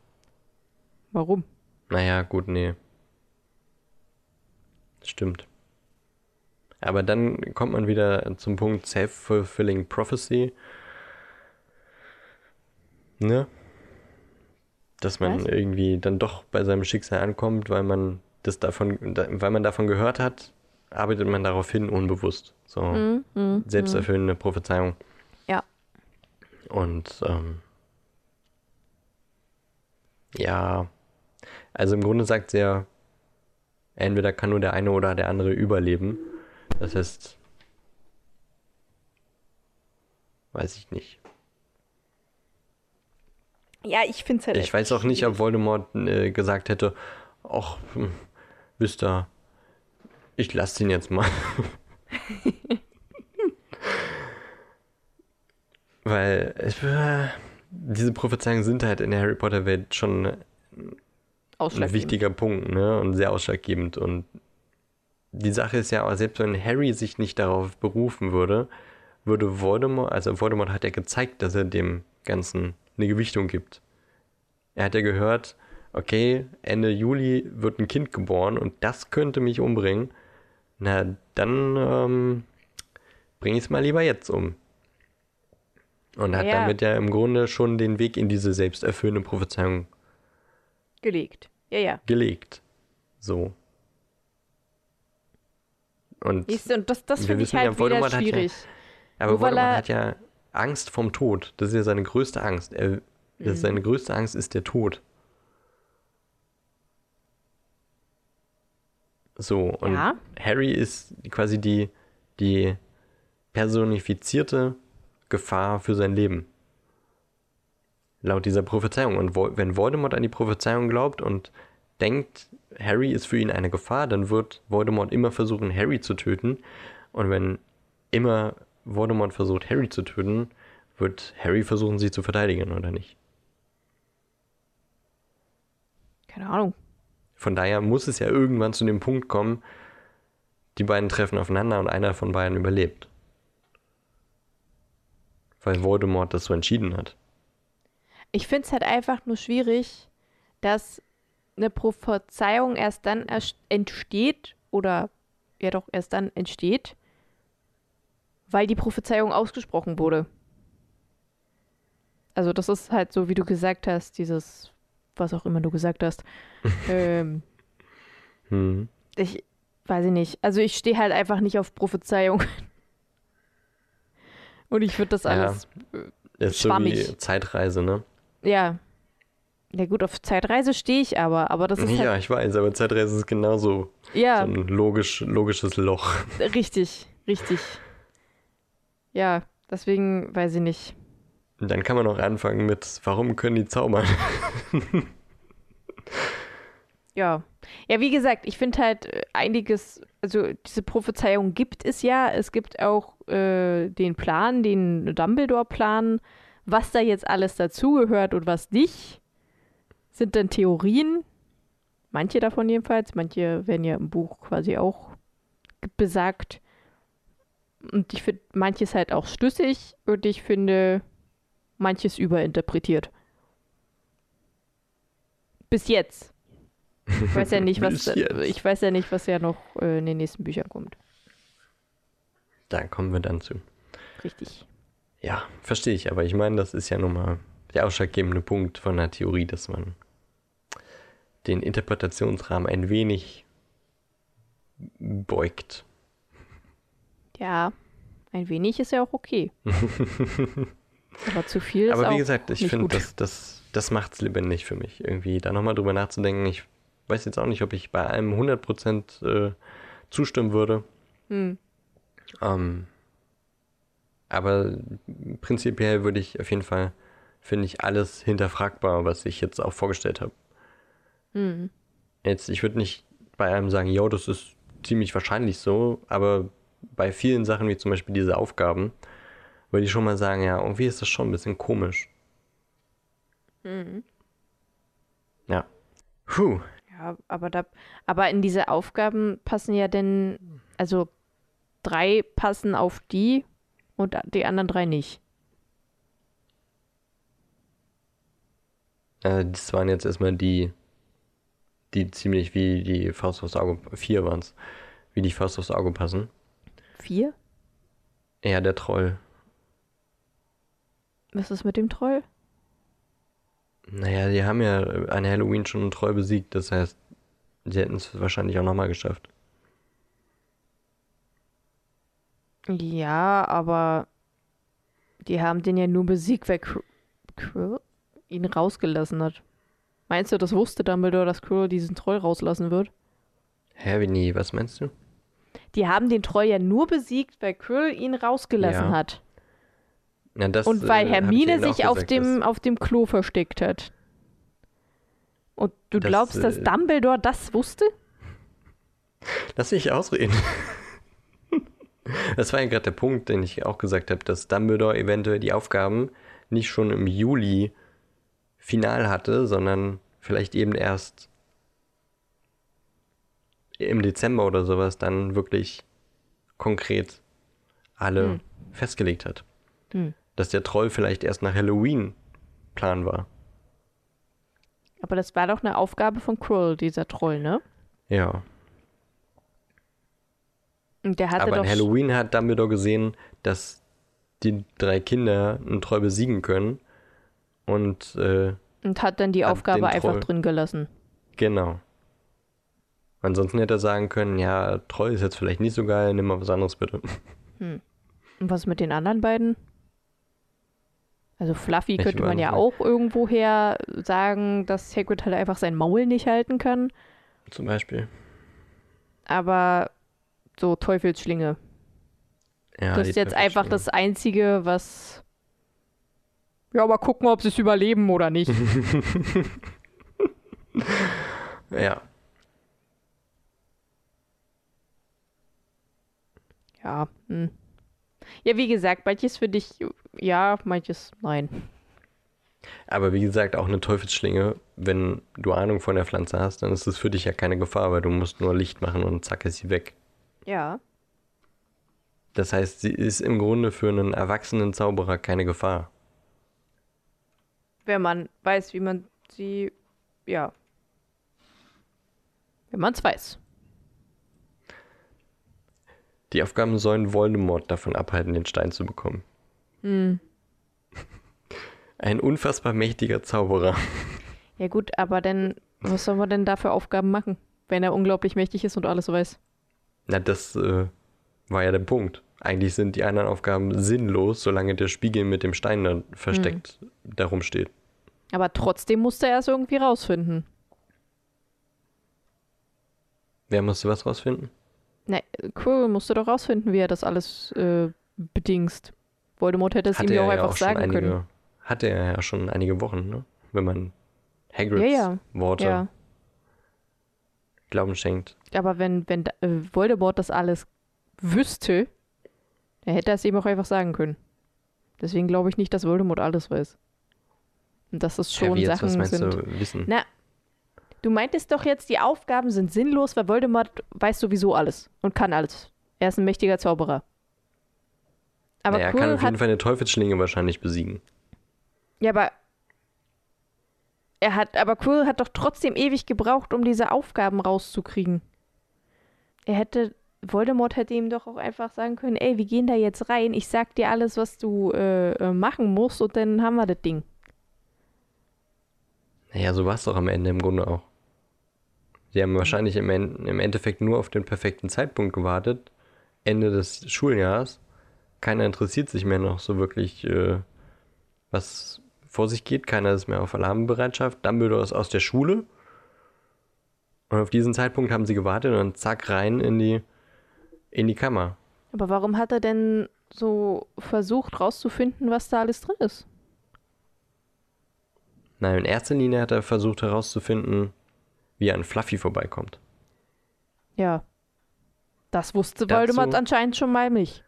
Warum? Naja, gut, nee. Stimmt. Aber dann kommt man wieder zum Punkt Self-Fulfilling Prophecy. Ne? Dass man Was? irgendwie dann doch bei seinem Schicksal ankommt, weil man das davon, weil man davon gehört hat, arbeitet man darauf hin unbewusst. So mm, mm, selbsterfüllende mm. Prophezeiung. Ja. Und ähm, ja, also im Grunde sagt sie ja, entweder kann nur der eine oder der andere überleben. Das heißt, weiß ich nicht. Ja, ich finde es halt. Ich weiß auch nicht, ob Voldemort äh, gesagt hätte, ach, hm, wisst ihr, ich lasse den jetzt mal. Weil äh, diese Prophezeiungen sind halt in der Harry Potter Welt schon ein wichtiger Punkt, ne? Und sehr ausschlaggebend. Und die Sache ist ja auch, selbst wenn Harry sich nicht darauf berufen würde, würde Voldemort, also Voldemort hat ja gezeigt, dass er dem Ganzen eine Gewichtung gibt. Er hat ja gehört, okay, Ende Juli wird ein Kind geboren und das könnte mich umbringen. Na, dann ähm, bringe ich es mal lieber jetzt um. Und hat ja. damit ja im Grunde schon den Weg in diese selbsterfüllende Prophezeiung gelegt. Ja, ja. Gelegt. So. Und, und das, das finde ich halt ja, wieder schwierig. Ja, aber Nur Voldemort hat ja Angst vom Tod. Das ist ja seine größte Angst. Er Mhm. Seine größte Angst ist der Tod. So, und ja. Harry ist quasi die, die personifizierte Gefahr für sein Leben. Laut dieser Prophezeiung. Und wenn Voldemort an die Prophezeiung glaubt und denkt, Harry ist für ihn eine Gefahr, dann wird Voldemort immer versuchen, Harry zu töten. Und wenn immer Voldemort versucht, Harry zu töten, wird Harry versuchen, sie zu verteidigen, oder nicht? Keine Ahnung. Von daher muss es ja irgendwann zu dem Punkt kommen, die beiden treffen aufeinander und einer von beiden überlebt. Weil Voldemort das so entschieden hat. Ich finde es halt einfach nur schwierig, dass eine Prophezeiung erst dann entsteht oder ja doch erst dann entsteht, weil die Prophezeiung ausgesprochen wurde. Also das ist halt so, wie du gesagt hast, dieses, was auch immer du gesagt hast. ähm, Hm. ich weiß ich nicht. Also ich stehe halt einfach nicht auf Prophezeiung. Und ich würde das Ja. alles, Ist so wie Schwammig. Zeitreise, ne? ja. Ja gut, auf Zeitreise stehe ich aber, aber das ist Ja, halt, ich weiß, aber Zeitreise ist genauso ja, so ein logisch, logisches Loch. richtig, richtig. Ja, deswegen weiß ich nicht. Und dann kann man auch anfangen mit, warum können die zaubern? Ja. Ja, wie gesagt, ich finde halt äh, einiges, also diese Prophezeiung gibt es ja. Es gibt auch äh, den Plan, den Dumbledore-Plan. Was da jetzt alles dazugehört und was nicht, sind dann Theorien. Manche davon jedenfalls. Manche werden ja im Buch quasi auch besagt. Und ich finde manches halt auch schlüssig und ich finde manches überinterpretiert. Bis jetzt. Ich weiß ja nicht, was ich weiß ja nicht, was ja noch äh, in den nächsten Büchern kommt. Da kommen wir dann zu. Richtig. Ja, verstehe ich, aber ich meine, das ist ja nun mal der ausschlaggebende Punkt von der Theorie, dass man den Interpretationsrahmen ein wenig beugt. Ja, ein wenig ist ja auch okay. Aber zu viel ist Aber wie gesagt, ich finde, das, das, das macht es lebendig für mich, irgendwie da nochmal drüber nachzudenken. Ich weiß jetzt auch nicht, ob ich bei allem 100% äh, zustimmen würde. Hm. Ähm, aber prinzipiell würde ich auf jeden Fall, finde ich, alles hinterfragbar, was ich jetzt auch vorgestellt habe. Hm. Jetzt, ich würde nicht bei allem sagen, ja, das ist ziemlich wahrscheinlich so, aber bei vielen Sachen, wie zum Beispiel diese Aufgaben, würde ich schon mal sagen, ja, irgendwie ist das schon ein bisschen komisch. Hm. Ja. Puh. Ja, aber da, aber in diese Aufgaben passen ja denn, also drei passen auf die und die anderen drei nicht. Äh, das waren jetzt erstmal die, die ziemlich wie die Faust aufs Auge, vier waren es, wie die Faust aufs Auge passen. Vier? Ja, der Troll. Was ist mit dem Troll? Naja, die haben ja an Halloween schon einen Troll besiegt, das heißt, sie hätten es wahrscheinlich auch nochmal geschafft. Ja, aber die haben den ja nur besiegt, weil Qu- Quirrell ihn rausgelassen hat. Meinst du, das wusste Dumbledore, dass Quirrell diesen Troll rauslassen wird? Hä, wie nie, was meinst du? Die haben den Troll ja nur besiegt, weil Quirrell ihn rausgelassen Ja, hat. Ja, das, Und weil äh, Hermine sich auf dem, auf dem Klo versteckt hat. Und du Das, glaubst, dass äh, Dumbledore das wusste? Lass mich ausreden. Das war ja gerade der Punkt, den ich auch gesagt habe, dass Dumbledore eventuell die Aufgaben nicht schon im Juli final hatte, sondern vielleicht eben erst im Dezember oder sowas dann wirklich konkret alle Hm. festgelegt hat. Hm. Dass der Troll vielleicht erst nach Halloween Plan war. Aber das war doch eine Aufgabe von Quirrell, dieser Troll, ne? Ja. Und der hatte Aber doch. an Halloween hat Dumbledore gesehen, dass die drei Kinder einen Troll besiegen können. Und äh, Und hat dann die Hat Aufgabe einfach drin gelassen. genau. Ansonsten hätte er sagen können, ja, Troll ist jetzt vielleicht nicht so geil, nimm mal was anderes bitte. Und was mit den anderen beiden? Also Fluffy könnte man ja auch irgendwoher sagen, dass Hagrid halt einfach sein Maul nicht halten kann. Zum Beispiel. Aber so Teufelsschlinge. Ja, das ist jetzt einfach das Einzige, was. Ja, mal gucken, ob sie es überleben oder nicht. Ja. Ja. Hm. Ja, wie gesagt, manches für dich ja, manches nein. Aber wie gesagt, auch eine Teufelsschlinge, wenn du Ahnung von der Pflanze hast, dann ist es für dich ja keine Gefahr, weil du musst nur Licht machen und zack ist sie weg. Ja. Das heißt, sie ist im Grunde für einen erwachsenen Zauberer keine Gefahr. Wenn man weiß, wie man sie. Ja. Wenn man es weiß. Die Aufgaben sollen Voldemort davon abhalten, den Stein zu bekommen. Hm. Ein unfassbar mächtiger Zauberer. Ja gut, aber dann, was soll man denn da für Aufgaben machen, wenn er unglaublich mächtig ist und alles weiß? Na, das äh, war ja der Punkt. Eigentlich sind die anderen Aufgaben sinnlos, solange der Spiegel mit dem Stein da versteckt darum steht. Aber trotzdem musste er es irgendwie rausfinden. Wer musste was rausfinden? Ne, Quirrell musste doch rausfinden, wie er das alles äh, bedingst. Voldemort hätte es ihm ja auch einfach sagen einige, können. Hatte er ja schon einige Wochen, ne? Wenn man Hagrids Ja, ja. Worte Ja, Glauben schenkt. aber wenn, wenn äh, Voldemort das alles wüsste, dann hätte er es ihm auch einfach sagen können. Deswegen glaube ich nicht, dass Voldemort alles weiß. Und dass das Hä, schon wie jetzt, Sachen was meinst sind. du, wissen? Na, du meintest doch jetzt, die Aufgaben sind sinnlos, weil Voldemort weiß sowieso alles und kann alles. Er ist ein mächtiger Zauberer. Aber naja, er kann auf hat jeden Fall eine Teufelsschlinge wahrscheinlich besiegen. Ja, aber er hat, aber Quirrell hat doch trotzdem ewig gebraucht, um diese Aufgaben rauszukriegen. Er hätte, Voldemort hätte ihm doch auch einfach sagen können, ey, wir gehen da jetzt rein, ich sag dir alles, was du äh, äh, machen musst und dann haben wir das Ding. Naja, so war es doch am Ende im Grunde auch. Sie haben wahrscheinlich im, im Endeffekt nur auf den perfekten Zeitpunkt gewartet. Ende des Schuljahres. Keiner interessiert sich mehr noch so wirklich, äh, was vor sich geht. Keiner ist mehr auf Alarmbereitschaft. Dumbledore ist aus der Schule. Und auf diesen Zeitpunkt haben sie gewartet und zack rein in die, in die Kammer. Aber warum hat er denn so versucht rauszufinden, was da alles drin ist? Nein, in erster Linie hat er versucht herauszufinden, wie an Fluffy vorbeikommt. Ja. Das wusste Dazu- Voldemort anscheinend schon mal nicht.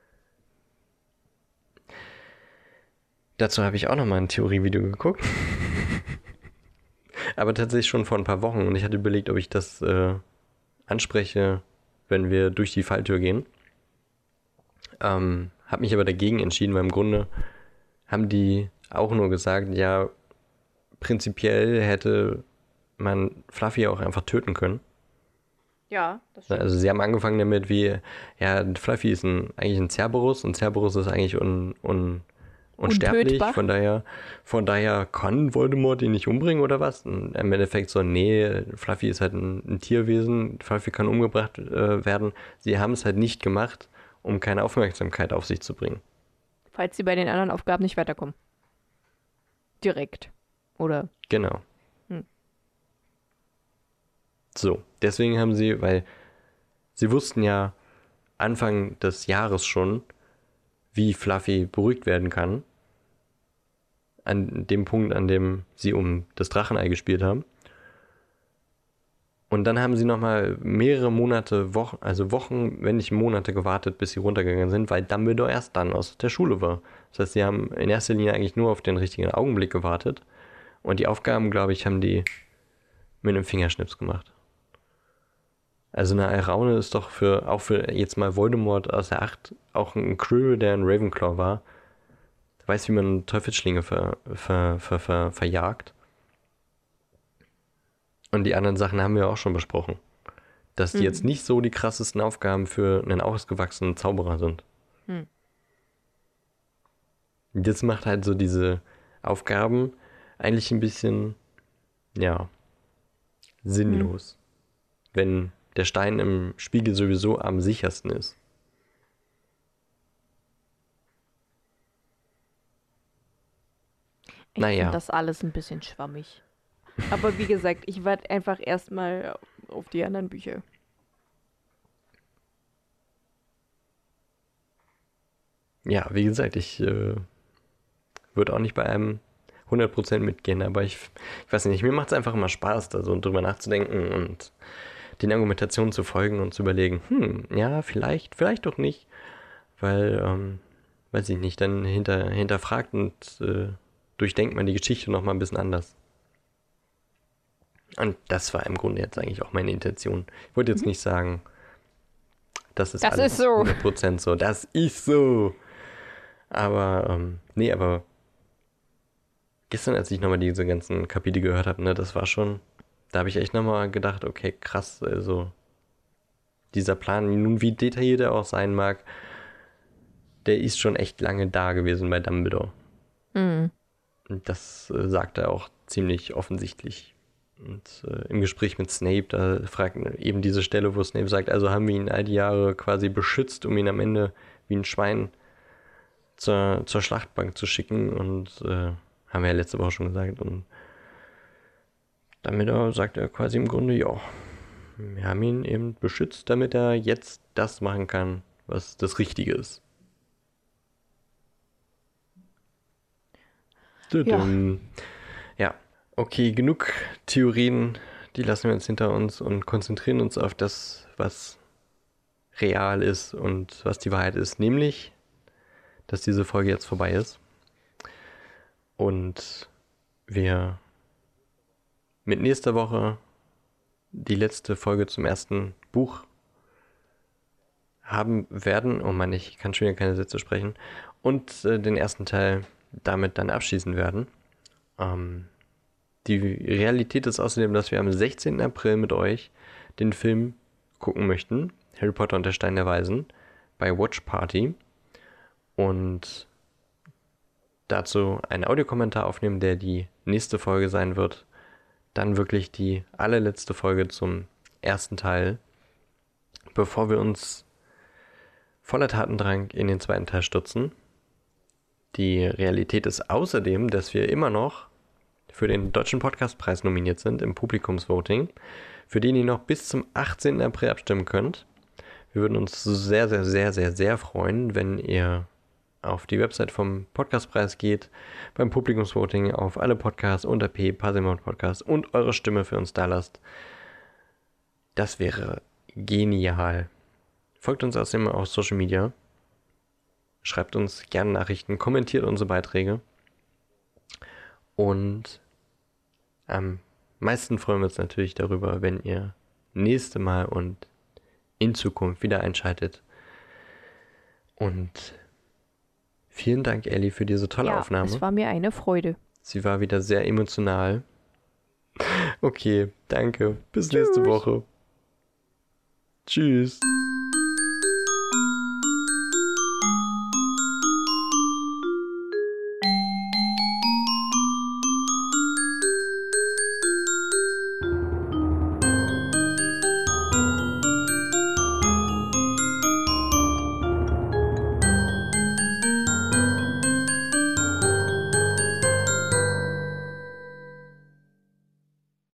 Dazu habe ich auch noch mal ein Theorievideo geguckt. Aber tatsächlich schon vor ein paar Wochen und ich hatte überlegt, ob ich das äh, anspreche, wenn wir durch die Falltür gehen. Ähm, habe mich aber dagegen entschieden, weil im Grunde haben die auch nur gesagt, ja, prinzipiell hätte man Fluffy auch einfach töten können. Ja, das Also sie haben angefangen damit, wie, ja, Fluffy ist ein, eigentlich ein Cerberus und Cerberus ist eigentlich un, un, unsterblich. Untötbar. Von daher, von daher kann Voldemort ihn nicht umbringen oder was? Und im Endeffekt so, nee, Fluffy ist halt ein, ein Tierwesen, Fluffy kann umgebracht äh, werden. Sie haben es halt nicht gemacht, um keine Aufmerksamkeit auf sich zu bringen. Falls sie bei den anderen Aufgaben nicht weiterkommen. Direkt. Oder? Genau. So, deswegen haben sie, weil sie wussten ja Anfang des Jahres schon, wie Fluffy beruhigt werden kann. An dem Punkt, an dem sie um das Drachenei gespielt haben. Und dann haben sie nochmal mehrere Monate, Wochen, also Wochen, wenn nicht Monate gewartet, bis sie runtergegangen sind, weil Dumbledore erst dann aus der Schule war. Das heißt, sie haben in erster Linie eigentlich nur auf den richtigen Augenblick gewartet. Und die Aufgaben, glaube ich, haben die mit einem Fingerschnips gemacht. Also eine Alraune ist doch für, auch für jetzt mal Voldemort aus der Acht, auch ein Quirrell, der ein Ravenclaw war, weiß, wie man Teufelsschlinge ver, ver, ver, ver, verjagt. Und die anderen Sachen haben wir auch schon besprochen. Dass die Mhm. jetzt nicht so die krassesten Aufgaben für einen ausgewachsenen Zauberer sind. Hm. Das macht halt so diese Aufgaben eigentlich ein bisschen, ja, sinnlos. Wenn der Stein im Spiegel sowieso am sichersten ist. Ich Naja. finde das alles ein bisschen schwammig. Aber wie gesagt, ich warte einfach erstmal auf die anderen Bücher. Ja, wie gesagt, ich äh, würde auch nicht bei einem 100% mitgehen, aber ich, ich weiß nicht, mir macht es einfach immer Spaß, da so drüber nachzudenken und den Argumentationen zu folgen und zu überlegen, hm, ja, vielleicht, vielleicht doch nicht, weil, ähm, weiß ich nicht, dann hinter, hinterfragt und äh, durchdenkt man die Geschichte nochmal ein bisschen anders. Und das war im Grunde jetzt eigentlich auch meine Intention. Ich wollte jetzt nicht sagen, das ist Das alles ist so. 100% so, das ist so. Aber, ähm, nee, aber gestern, als ich nochmal diese ganzen Kapitel gehört habe, ne, das war schon, da habe ich echt nochmal gedacht, okay, krass, also dieser Plan, nun wie detailliert er auch sein mag, der ist schon echt lange da gewesen bei Dumbledore. Mhm. Und das äh, sagt er auch ziemlich offensichtlich. Und äh, im Gespräch mit Snape, da fragt eben diese Stelle, wo Snape sagt, also haben wir ihn all die Jahre quasi beschützt, um ihn am Ende wie ein Schwein zur, zur Schlachtbank zu schicken. Und äh, haben wir ja letzte Woche schon gesagt. Und damit sagt er quasi im Grunde, ja, wir haben ihn eben beschützt, damit er jetzt das machen kann, was das Richtige ist. Ja. ja, okay, genug Theorien, die lassen wir uns hinter uns und konzentrieren uns auf das, was real ist und was die Wahrheit ist, nämlich, dass diese Folge jetzt vorbei ist und wir mit nächster Woche die letzte Folge zum ersten Buch haben werden. Oh Mann, ich kann schon wieder keine Sätze sprechen. Und äh, den ersten Teil damit dann abschließen werden. Ähm, die Realität ist außerdem, dass wir am 16. April mit euch den Film gucken möchten. Harry Potter und der Stein der Weisen bei Watch Party. Und dazu einen Audiokommentar aufnehmen, der die nächste Folge sein wird. Dann wirklich die allerletzte Folge zum ersten Teil, bevor wir uns voller Tatendrang in den zweiten Teil stürzen. Die Realität ist außerdem, dass wir immer noch für den Deutschen Podcastpreis nominiert sind im Publikumsvoting, für den ihr noch bis zum 18. April abstimmen könnt. Wir würden uns sehr, sehr, sehr, sehr, sehr freuen, wenn ihr auf die Website vom Podcastpreis geht, beim Publikumsvoting auf alle Podcasts unter P, Pasimon Podcast und eure Stimme für uns da lasst. Das wäre genial. Folgt uns außerdem auf Social Media. Schreibt uns gerne Nachrichten, kommentiert unsere Beiträge. Und am meisten freuen wir uns natürlich darüber, wenn ihr nächste Mal und in Zukunft wieder einschaltet. Und vielen Dank, Ellie, für diese tolle ja, Aufnahme. Es war mir eine Freude. Sie war wieder sehr emotional. Okay, danke. Bis Tschüss. nächste Woche. Tschüss.